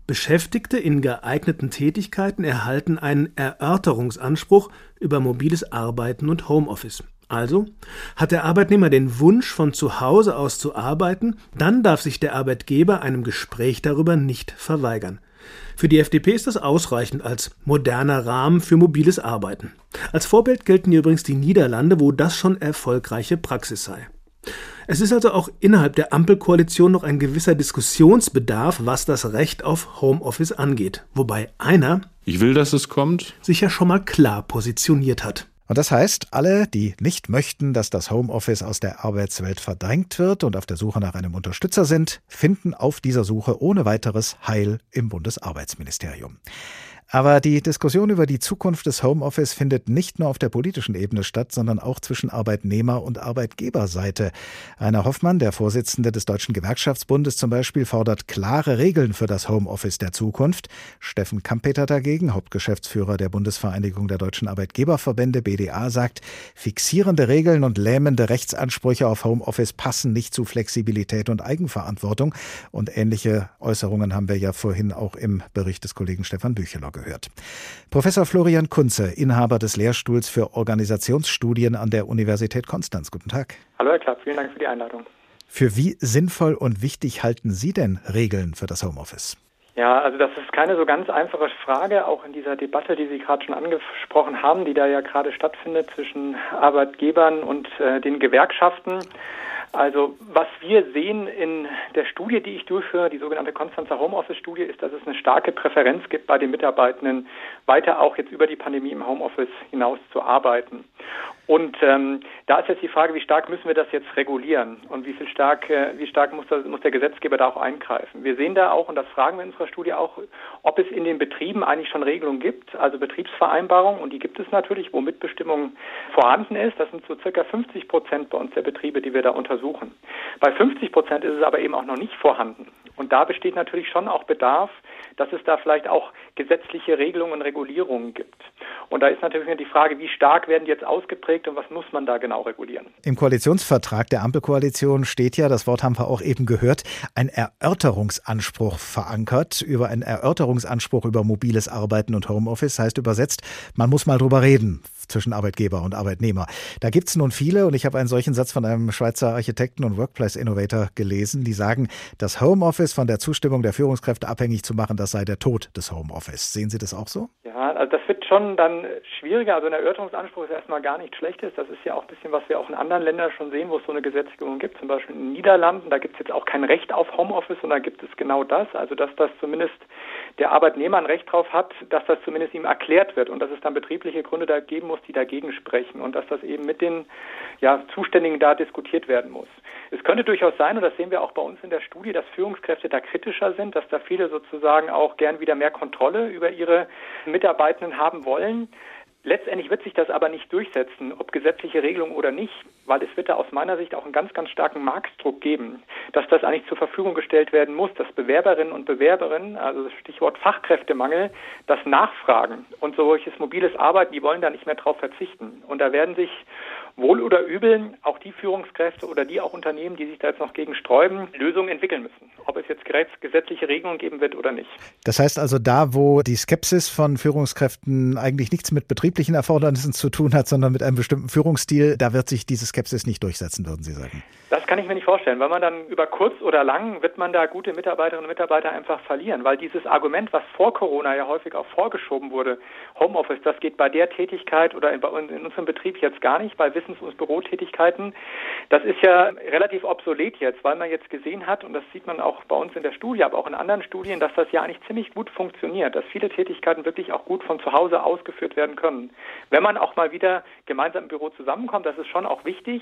Beschäftigte in geeigneten Tätigkeiten erhalten einen Erörterungsanspruch über mobiles Arbeiten und Homeoffice. Also hat der Arbeitnehmer den Wunsch, von zu Hause aus zu arbeiten, dann darf sich der Arbeitgeber einem Gespräch darüber nicht verweigern. Für die FDP ist das ausreichend als moderner Rahmen für mobiles Arbeiten. Als Vorbild gelten übrigens die Niederlande, wo das schon erfolgreiche Praxis sei. Es ist also auch innerhalb der Ampelkoalition noch ein gewisser Diskussionsbedarf, was das Recht auf Homeoffice angeht. Wobei einer, ich will, dass es kommt, sich ja schon mal klar positioniert hat. Und das heißt, alle, die nicht möchten, dass das Homeoffice aus der Arbeitswelt verdrängt wird und auf der Suche nach einem Unterstützer sind, finden auf dieser Suche ohne weiteres Heil im Bundesarbeitsministerium. Aber die Diskussion über die Zukunft des Homeoffice findet nicht nur auf der politischen Ebene statt, sondern auch zwischen Arbeitnehmer- und Arbeitgeberseite. Rainer Hoffmann, der Vorsitzende des Deutschen Gewerkschaftsbundes zum Beispiel, fordert klare Regeln für das Homeoffice der Zukunft. Steffen Kampeter dagegen, Hauptgeschäftsführer der Bundesvereinigung der deutschen Arbeitgeberverbände BDA, sagt, fixierende Regeln und lähmende Rechtsansprüche auf Homeoffice passen nicht zu Flexibilität und Eigenverantwortung. Und ähnliche Äußerungen haben wir ja vorhin auch im Bericht des Kollegen Stefan Bücheler gehört. Professor Florian Kunze, Inhaber des Lehrstuhls für Organisationsstudien an der Universität Konstanz. Guten Tag. Hallo Herr Klapp, vielen Dank für die Einladung. Für wie sinnvoll und wichtig halten Sie denn Regeln für das Homeoffice? Ja, also das ist keine so ganz einfache Frage, auch in dieser Debatte, die Sie gerade schon angesprochen haben, die da ja gerade stattfindet zwischen Arbeitgebern und äh, den Gewerkschaften. Also was wir sehen in der Studie, die ich durchführe, die sogenannte Konstanzer Homeoffice-Studie, ist, dass es eine starke Präferenz gibt bei den Mitarbeitenden, weiter auch jetzt über die Pandemie im Homeoffice hinaus zu arbeiten. Und ähm, da ist jetzt die Frage, wie stark müssen wir das jetzt regulieren und wie viel stark, äh, wie stark muss, das, muss der Gesetzgeber da auch eingreifen. Wir sehen da auch, und das fragen wir in unserer Studie auch, ob es in den Betrieben eigentlich schon Regelungen gibt, also Betriebsvereinbarungen, und die gibt es natürlich, wo Mitbestimmung vorhanden ist. Das sind so circa 50 Prozent bei uns der Betriebe, die wir da untersuchen. Bei 50 Prozent ist es aber eben auch noch nicht vorhanden. Und da besteht natürlich schon auch Bedarf, dass es da vielleicht auch gesetzliche Regelungen und Regulierungen gibt. Und da ist natürlich die Frage, wie stark werden die jetzt ausgeprägt und was muss man da genau regulieren? Im Koalitionsvertrag der Ampelkoalition steht ja, das Wort haben wir auch eben gehört, ein Erörterungsanspruch verankert. Über einen Erörterungsanspruch über mobiles Arbeiten und Homeoffice heißt übersetzt, man muss mal drüber reden zwischen Arbeitgeber und Arbeitnehmer. Da gibt es nun viele und ich habe einen solchen Satz von einem Schweizer Architekten und Workplace Innovator gelesen, die sagen, das Homeoffice von der Zustimmung der Führungskräfte abhängig zu machen, das sei der Tod des Homeoffice. Sehen Sie das auch so? Ja, also das wird schon dann schwieriger. Also ein Erörterungsanspruch ist erstmal gar nichts Schlechtes. Das ist ja auch ein bisschen, was wir auch in anderen Ländern schon sehen, wo es so eine Gesetzgebung gibt. Zum Beispiel in den Niederlanden, da gibt es jetzt auch kein Recht auf Homeoffice, sondern gibt es genau das. Also dass das zumindest der Arbeitnehmer ein Recht drauf hat, dass das zumindest ihm erklärt wird und dass es dann betriebliche Gründe da geben muss, die dagegen sprechen und dass das eben mit den ja, Zuständigen da diskutiert werden muss. Es könnte durchaus sein, und das sehen wir auch bei uns in der Studie, dass Führungskräfte da kritischer sind, dass da viele sozusagen auch gern wieder mehr Kontrolle über ihre Mitarbeitenden haben wollen. Letztendlich wird sich das aber nicht durchsetzen, ob gesetzliche Regelung oder nicht, weil es wird da aus meiner Sicht auch einen ganz, ganz starken Marktdruck geben, dass das eigentlich zur Verfügung gestellt werden muss, dass Bewerberinnen und Bewerberinnen, also das Stichwort Fachkräftemangel, das nachfragen und solches mobiles Arbeiten, die wollen da nicht mehr drauf verzichten. Und da werden sich wohl oder übel auch die Führungskräfte oder die auch Unternehmen, die sich da jetzt noch gegen sträuben, Lösungen entwickeln müssen. Ob es jetzt gesetzliche Regelungen geben wird oder nicht. Das heißt also, da, wo die Skepsis von Führungskräften eigentlich nichts mit betrieblichen Erfordernissen zu tun hat, sondern mit einem bestimmten Führungsstil, da wird sich diese Skepsis nicht durchsetzen, würden Sie sagen. Das kann ich mir nicht vorstellen, weil man dann über kurz oder lang wird man da gute Mitarbeiterinnen und Mitarbeiter einfach verlieren, weil dieses Argument, was vor Corona ja häufig auch vorgeschoben wurde, Homeoffice, das geht bei der Tätigkeit oder in, in unserem Betrieb jetzt gar nicht, bei Wissens- und Bürotätigkeiten, das ist ja relativ obsolet jetzt, weil man jetzt gesehen hat, und das sieht man auch bei uns in der Studie, aber auch in anderen Studien, dass das ja eigentlich ziemlich gut funktioniert, dass viele Tätigkeiten wirklich auch gut von zu Hause ausgeführt werden können. Wenn man auch mal wieder gemeinsam im Büro zusammenkommt, das ist schon auch wichtig,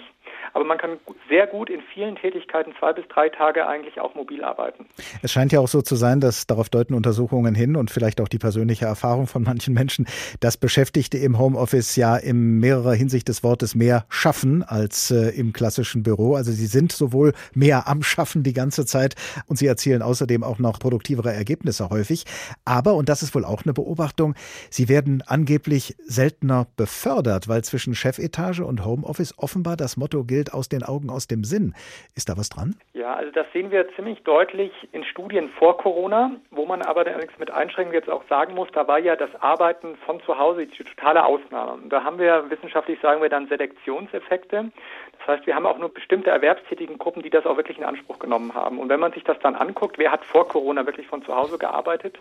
aber man kann sehr gut in vielen Tätigkeiten zwei bis drei Tage eigentlich auch mobil arbeiten. Es scheint ja auch so zu sein, dass darauf deuten Untersuchungen hin und vielleicht auch die persönliche Erfahrung von manchen Menschen, dass Beschäftigte im Homeoffice ja in mehrerer Hinsicht des Wortes mehr schaffen als äh, im klassischen Büro. Also sie sind sowohl mehr am Schaffen die ganze Zeit und sie erzielen außerdem auch noch produktivere Ergebnisse häufig. Aber, und das ist wohl auch eine Beobachtung, sie werden angeblich seltener befördert, weil zwischen Chefetage und Homeoffice offenbar das Motto gilt, aus den Augen, aus dem Sinn. Ist da was dran? Ja, also das sehen wir ziemlich deutlich in Studien vor Corona, wo man aber allerdings mit Einschränkungen jetzt auch sagen muss, da war ja das Arbeiten von zu Hause die totale Ausnahme. Und da haben wir wissenschaftlich sagen wir dann Selektionseffekte. Das heißt, wir haben auch nur bestimmte erwerbstätigen Gruppen, die das auch wirklich in Anspruch genommen haben. Und wenn man sich das dann anguckt, wer hat vor Corona wirklich von zu Hause gearbeitet,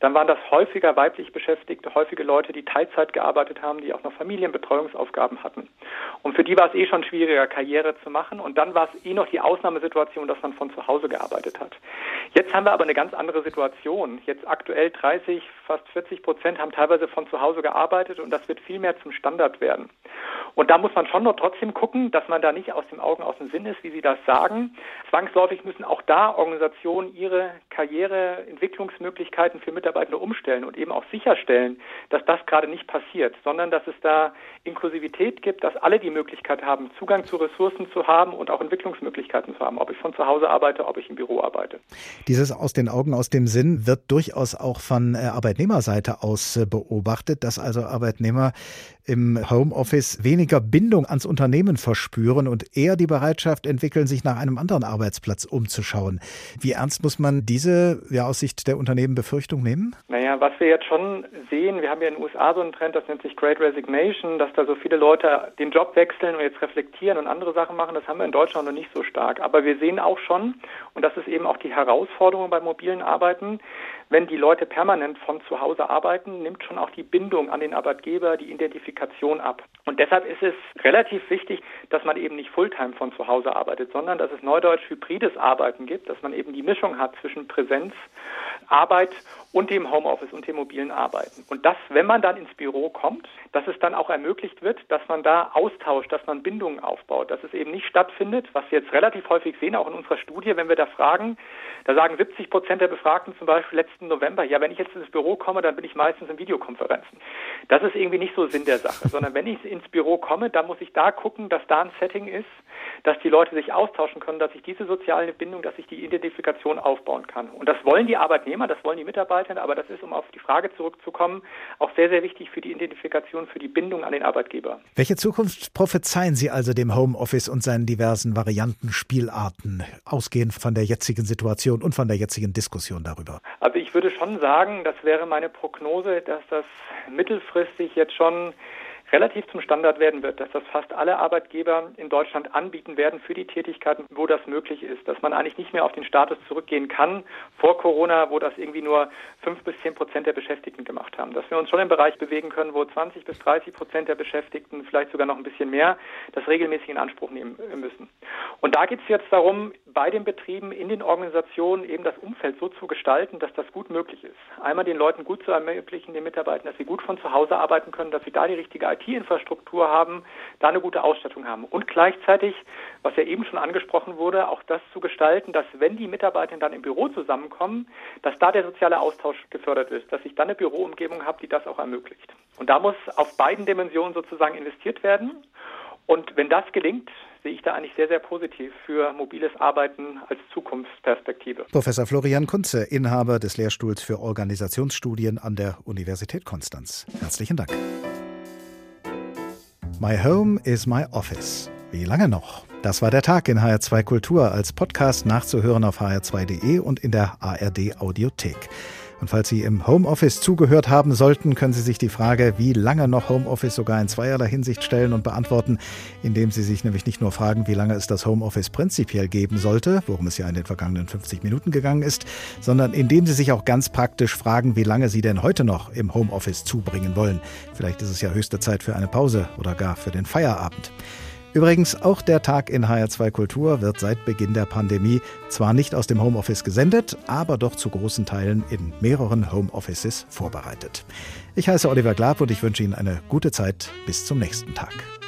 dann waren das häufiger weiblich Beschäftigte, häufige Leute, die Teilzeit gearbeitet haben, die auch noch Familienbetreuungsaufgaben hatten. Und für die war es eh schon schwieriger, Karriere zu machen. Und dann war es eh noch die Ausnahmesituation, dass man von zu Hause gearbeitet hat. Jetzt haben wir aber eine ganz andere Situation. Jetzt aktuell 30, fast 40 Prozent haben teilweise von zu Hause gearbeitet und das wird viel mehr zum Standard werden. Und da muss man schon noch trotzdem gucken, dass man da nicht aus dem Augen, aus dem Sinn ist, wie Sie das sagen. Zwangsläufig müssen auch da Organisationen ihre Karriereentwicklungsmöglichkeiten für Mitarbeitende umstellen und eben auch sicherstellen, dass das gerade nicht passiert, sondern dass es da Inklusivität gibt, dass alle die Möglichkeit haben, Zugang zu Ressourcen zu haben und auch Entwicklungsmöglichkeiten zu haben, ob ich von zu Hause arbeite, ob ich im Büro arbeite. Dieses aus den Augen, aus dem Sinn wird durchaus auch von äh, Arbeitnehmerseite aus äh, beobachtet, dass also Arbeitnehmer im Homeoffice weniger Bindung ans Unternehmen verspüren und eher die Bereitschaft entwickeln, sich nach einem anderen Arbeitsplatz umzuschauen. Wie ernst muss man diese ja, aus Sicht der Unternehmen Befürchtung nehmen? Naja, was wir jetzt schon sehen, wir haben ja in den USA so einen Trend, das nennt sich Great Resignation, dass da so viele Leute den Job wechseln und jetzt reflektieren und andere Sachen machen. Das haben wir in Deutschland noch nicht so stark. Aber wir sehen auch schon, und das ist eben auch die Herausforderung beim mobilen Arbeiten, wenn die Leute permanent von zu Hause arbeiten, nimmt schon auch die Bindung an den Arbeitgeber, die Identifikation ab. Und deshalb ist es relativ wichtig, dass man eben nicht Fulltime von zu Hause arbeitet, sondern dass es neudeutsch hybrides Arbeiten gibt, dass man eben die Mischung hat zwischen Präsenz, Arbeit und dem Homeoffice und dem mobilen Arbeiten. Und das, wenn man dann ins Büro kommt, dass es dann auch ermöglicht wird, dass man da austauscht, dass man Bindungen aufbaut, dass es eben nicht stattfindet, was wir jetzt relativ häufig sehen, auch in unserer Studie, wenn wir da fragen, da sagen 70 Prozent der Befragten zum Beispiel letzten November, ja, wenn ich jetzt ins Büro komme, dann bin ich meistens in Videokonferenzen. Das ist irgendwie nicht so Sinn der Sache, *laughs* sondern wenn ich ins Büro komme, dann muss ich da gucken, dass da ein Setting ist, dass die Leute sich austauschen können, dass ich diese soziale Bindung, dass ich die Identifikation aufbauen kann. Und das wollen die Arbeitnehmer, das wollen die Mitarbeiter, aber das ist, um auf die Frage zurückzukommen, auch sehr, sehr wichtig für die Identifikation, für die Bindung an den Arbeitgeber. Welche Zukunft prophezeien Sie also dem Homeoffice und seinen diversen Varianten, Spielarten, ausgehend von der jetzigen Situation und von der jetzigen Diskussion darüber? Also ich würde schon sagen, das wäre meine Prognose, dass das mittelfristig jetzt schon relativ zum Standard werden wird, dass das fast alle Arbeitgeber in Deutschland anbieten werden für die Tätigkeiten, wo das möglich ist, dass man eigentlich nicht mehr auf den Status zurückgehen kann vor Corona, wo das irgendwie nur fünf bis zehn Prozent der Beschäftigten gemacht haben, dass wir uns schon im Bereich bewegen können, wo 20 bis 30 Prozent der Beschäftigten, vielleicht sogar noch ein bisschen mehr, das regelmäßig in Anspruch nehmen müssen. Und da geht es jetzt darum, bei den Betrieben, in den Organisationen eben das Umfeld so zu gestalten, dass das gut möglich ist. Einmal den Leuten gut zu ermöglichen, den Mitarbeitern, dass sie gut von zu Hause arbeiten können, dass sie da die richtige IT-Infrastruktur haben, da eine gute Ausstattung haben. Und gleichzeitig, was ja eben schon angesprochen wurde, auch das zu gestalten, dass wenn die Mitarbeiter dann im Büro zusammenkommen, dass da der soziale Austausch gefördert ist, dass ich dann eine Büroumgebung habe, die das auch ermöglicht. Und da muss auf beiden Dimensionen sozusagen investiert werden. Und wenn das gelingt, sehe ich da eigentlich sehr, sehr positiv für mobiles Arbeiten als Zukunftsperspektive. Professor Florian Kunze, Inhaber des Lehrstuhls für Organisationsstudien an der Universität Konstanz. Herzlichen Dank. My Home is My Office. Wie lange noch? Das war der Tag in HR2 Kultur als Podcast nachzuhören auf hr2.de und in der ARD Audiothek. Und falls Sie im Homeoffice zugehört haben sollten, können Sie sich die Frage, wie lange noch Homeoffice sogar in zweierlei Hinsicht stellen und beantworten, indem Sie sich nämlich nicht nur fragen, wie lange es das Homeoffice prinzipiell geben sollte, worum es ja in den vergangenen 50 Minuten gegangen ist, sondern indem Sie sich auch ganz praktisch fragen, wie lange Sie denn heute noch im Homeoffice zubringen wollen. Vielleicht ist es ja höchste Zeit für eine Pause oder gar für den Feierabend. Übrigens, auch der Tag in HR2 Kultur wird seit Beginn der Pandemie zwar nicht aus dem Homeoffice gesendet, aber doch zu großen Teilen in mehreren Homeoffices vorbereitet. Ich heiße Oliver Glab und ich wünsche Ihnen eine gute Zeit bis zum nächsten Tag.